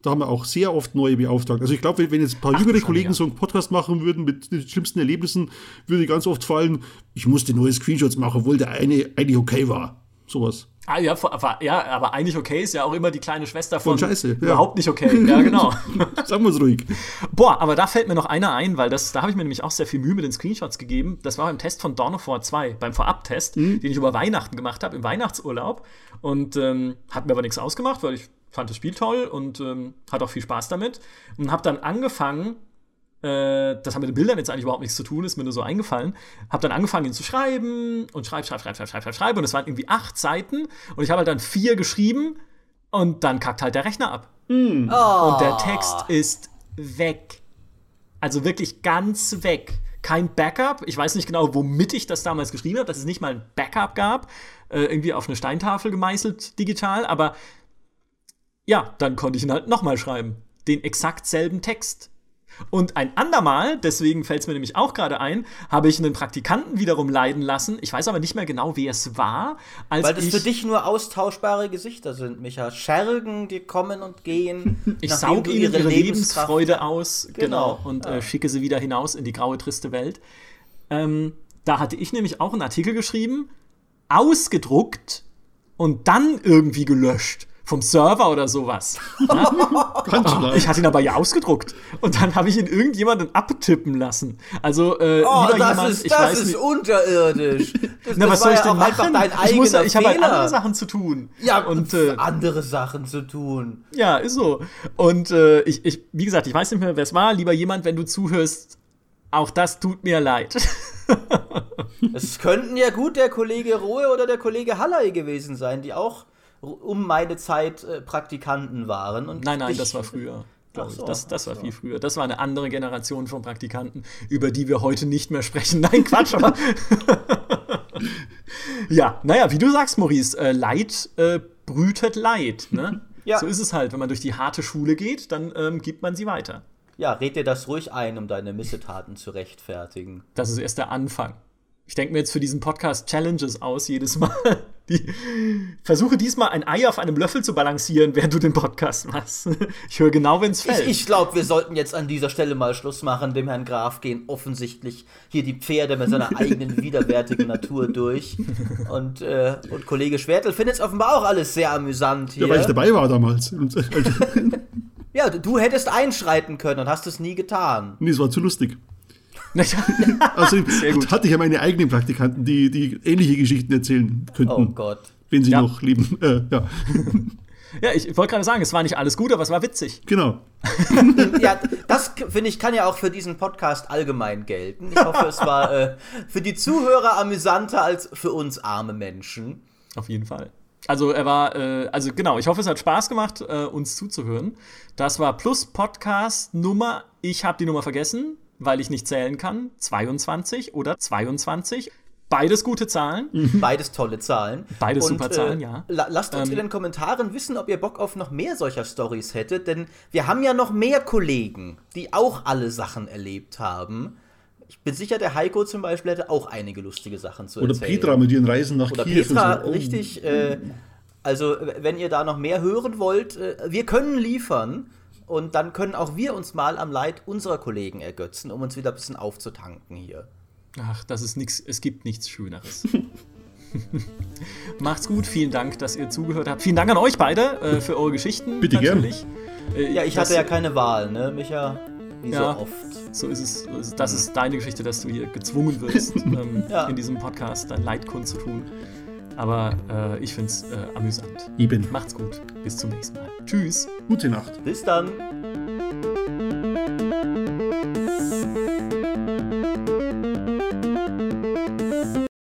Da haben wir auch sehr oft neue beauftragt. Also ich glaube, wenn jetzt ein paar Ach, jüngere Kollegen ja. so einen Podcast machen würden mit den schlimmsten Erlebnissen, würde ganz oft fallen, ich musste neue Screenshots machen, obwohl der eine eigentlich okay war. Sowas. Ah, ja, aber, ja, aber eigentlich okay ist ja auch immer die kleine Schwester von, Von Scheiße, ja. überhaupt nicht okay. Ja, genau. Sagen wir es ruhig. Boah, aber da fällt mir noch einer ein, weil das, da habe ich mir nämlich auch sehr viel Mühe mit den Screenshots gegeben. Das war beim Test von Dawn of War 2, beim Vorabtest, den ich über Weihnachten gemacht habe, im Weihnachtsurlaub. Und ähm, hat mir aber nichts ausgemacht, weil ich fand das Spiel toll und ähm, hatte auch viel Spaß damit. Und habe dann angefangen, äh, das hat mit den Bildern jetzt eigentlich überhaupt nichts zu tun, ist mir nur so eingefallen. Hab dann angefangen, ihn zu schreiben und schreib, schreib, schreib, schreib, schreib, schreib, schreib. Und es waren irgendwie acht Seiten und ich habe halt dann vier geschrieben und dann kackt halt der Rechner ab. Oh. Und der Text ist weg. Also wirklich ganz weg. Kein Backup. Ich weiß nicht genau, womit ich das damals geschrieben habe, dass es nicht mal ein Backup gab. Äh, irgendwie auf eine Steintafel gemeißelt digital. Aber ja, dann konnte ich ihn halt nochmal schreiben. Den exakt selben Text. Und ein andermal, deswegen fällt es mir nämlich auch gerade ein, habe ich einen Praktikanten wiederum leiden lassen. Ich weiß aber nicht mehr genau, wer es war. Weil das für dich nur austauschbare Gesichter sind, Micha. Schergen, die kommen und gehen. Ich nachdem saug du ihnen ihre, Lebensfreude aus, genau, Genau, und ja. äh, schicke sie wieder hinaus in die graue, triste Welt. Ähm, da hatte ich nämlich auch einen Artikel geschrieben, ausgedruckt und dann irgendwie gelöscht. Vom Server oder sowas. Klar. Ich hatte ihn aber ja ausgedruckt. Und dann habe ich ihn irgendjemanden abtippen lassen. Also, äh, Oh, lieber das jemand, ist, ich das weiß ist nicht. unterirdisch. Das, Na, das was war soll ich denn machen? dein ich, muss, ich habe halt andere Sachen zu tun. Ja, und äh, andere Sachen zu tun. Ja, ist so. Und äh, ich, ich, wie gesagt, ich weiß nicht mehr, wer es war. Lieber jemand, wenn du zuhörst, auch das tut mir leid. Es könnten ja gut der Kollege Rohe oder der Kollege Halley gewesen sein, die auch um meine Zeit äh, Praktikanten waren. Und nein, nein, das war früher. glaub Ach ich. so, das, das war so. viel früher. Das war eine andere Generation von Praktikanten, über die wir heute nicht mehr sprechen. Nein, Quatsch, aber. ja, naja, wie du sagst, Maurice, äh, Leid äh, brütet Leid. Ne? Ja. So ist es halt. Wenn man durch die harte Schule geht, dann ähm, gibt man sie weiter. Ja, red dir das ruhig ein, um deine Missetaten zu rechtfertigen. Das ist erst der Anfang. Ich denke mir jetzt für diesen Podcast Challenges aus jedes Mal. Die, versuche diesmal ein Ei auf einem Löffel zu balancieren, während du den Podcast machst. Ich höre genau, wenn es Ich, fällt. ich glaube, wir sollten jetzt an dieser Stelle mal Schluss machen. Dem Herrn Graf gehen offensichtlich hier die Pferde mit seiner eigenen widerwärtigen Natur durch. Und, äh, und Kollege Schwertel findet es offenbar auch alles sehr amüsant hier. Ja, weil ich dabei war damals. Ja, du, du hättest einschreiten können und hast es nie getan. nee, es war zu lustig. Ja, Also gut. hatte ich ja meine eigenen Praktikanten, die, die ähnliche Geschichten erzählen könnten, Oh Gott. wenn sie Ja. noch leben. Äh, ja, ich wollte gerade sagen, es war nicht alles gut, aber es war witzig. genau. Ja, das finde ich kann ja auch für diesen Podcast allgemein gelten. Ich hoffe, es war äh, für die Zuhörer amüsanter als für uns arme Menschen. Auf jeden Fall. Also er war, äh, also genau, ich hoffe, es hat Spaß gemacht, äh, uns zuzuhören. Das war Plus Podcast Nummer, ich habe die Nummer vergessen, weil ich nicht zählen kann, 22 oder 22. Beides gute Zahlen. Beides tolle Zahlen. Beides Und, super Zahlen, ja. la lasst uns Ähm, in den Kommentaren wissen, ob ihr Bock auf noch mehr solcher Stories hättet, denn wir haben ja noch mehr Kollegen, die auch alle Sachen erlebt haben. Ich bin sicher, der Heiko zum Beispiel hätte auch einige lustige Sachen zu Oder erzählen. Petra mit ihren Reisen nach Oder Kiew. Petra, und so. Oh. richtig. Äh, also, wenn ihr da noch mehr hören wollt, äh, wir können liefern. Und dann können auch wir uns mal am Leid unserer Kollegen ergötzen, um uns wieder ein bisschen aufzutanken hier. Ach, das ist nichts, es gibt nichts Schöneres. Macht's gut, vielen Dank, dass ihr zugehört habt. Vielen Dank an euch beide äh, für eure Geschichten. Bitte gern. natürlich. Äh, Ja, ich hatte ja keine Wahl, ne, Micha? Wie Ja. so oft. So ist es. so ist es. Das ist deine Geschichte, dass du hier gezwungen wirst, ähm, Ja. in diesem Podcast dein Leid kundzutun. Aber äh, ich find's äh, amüsant. Eben. Macht's gut. Bis zum nächsten Mal. Tschüss. Gute Nacht. Bis dann.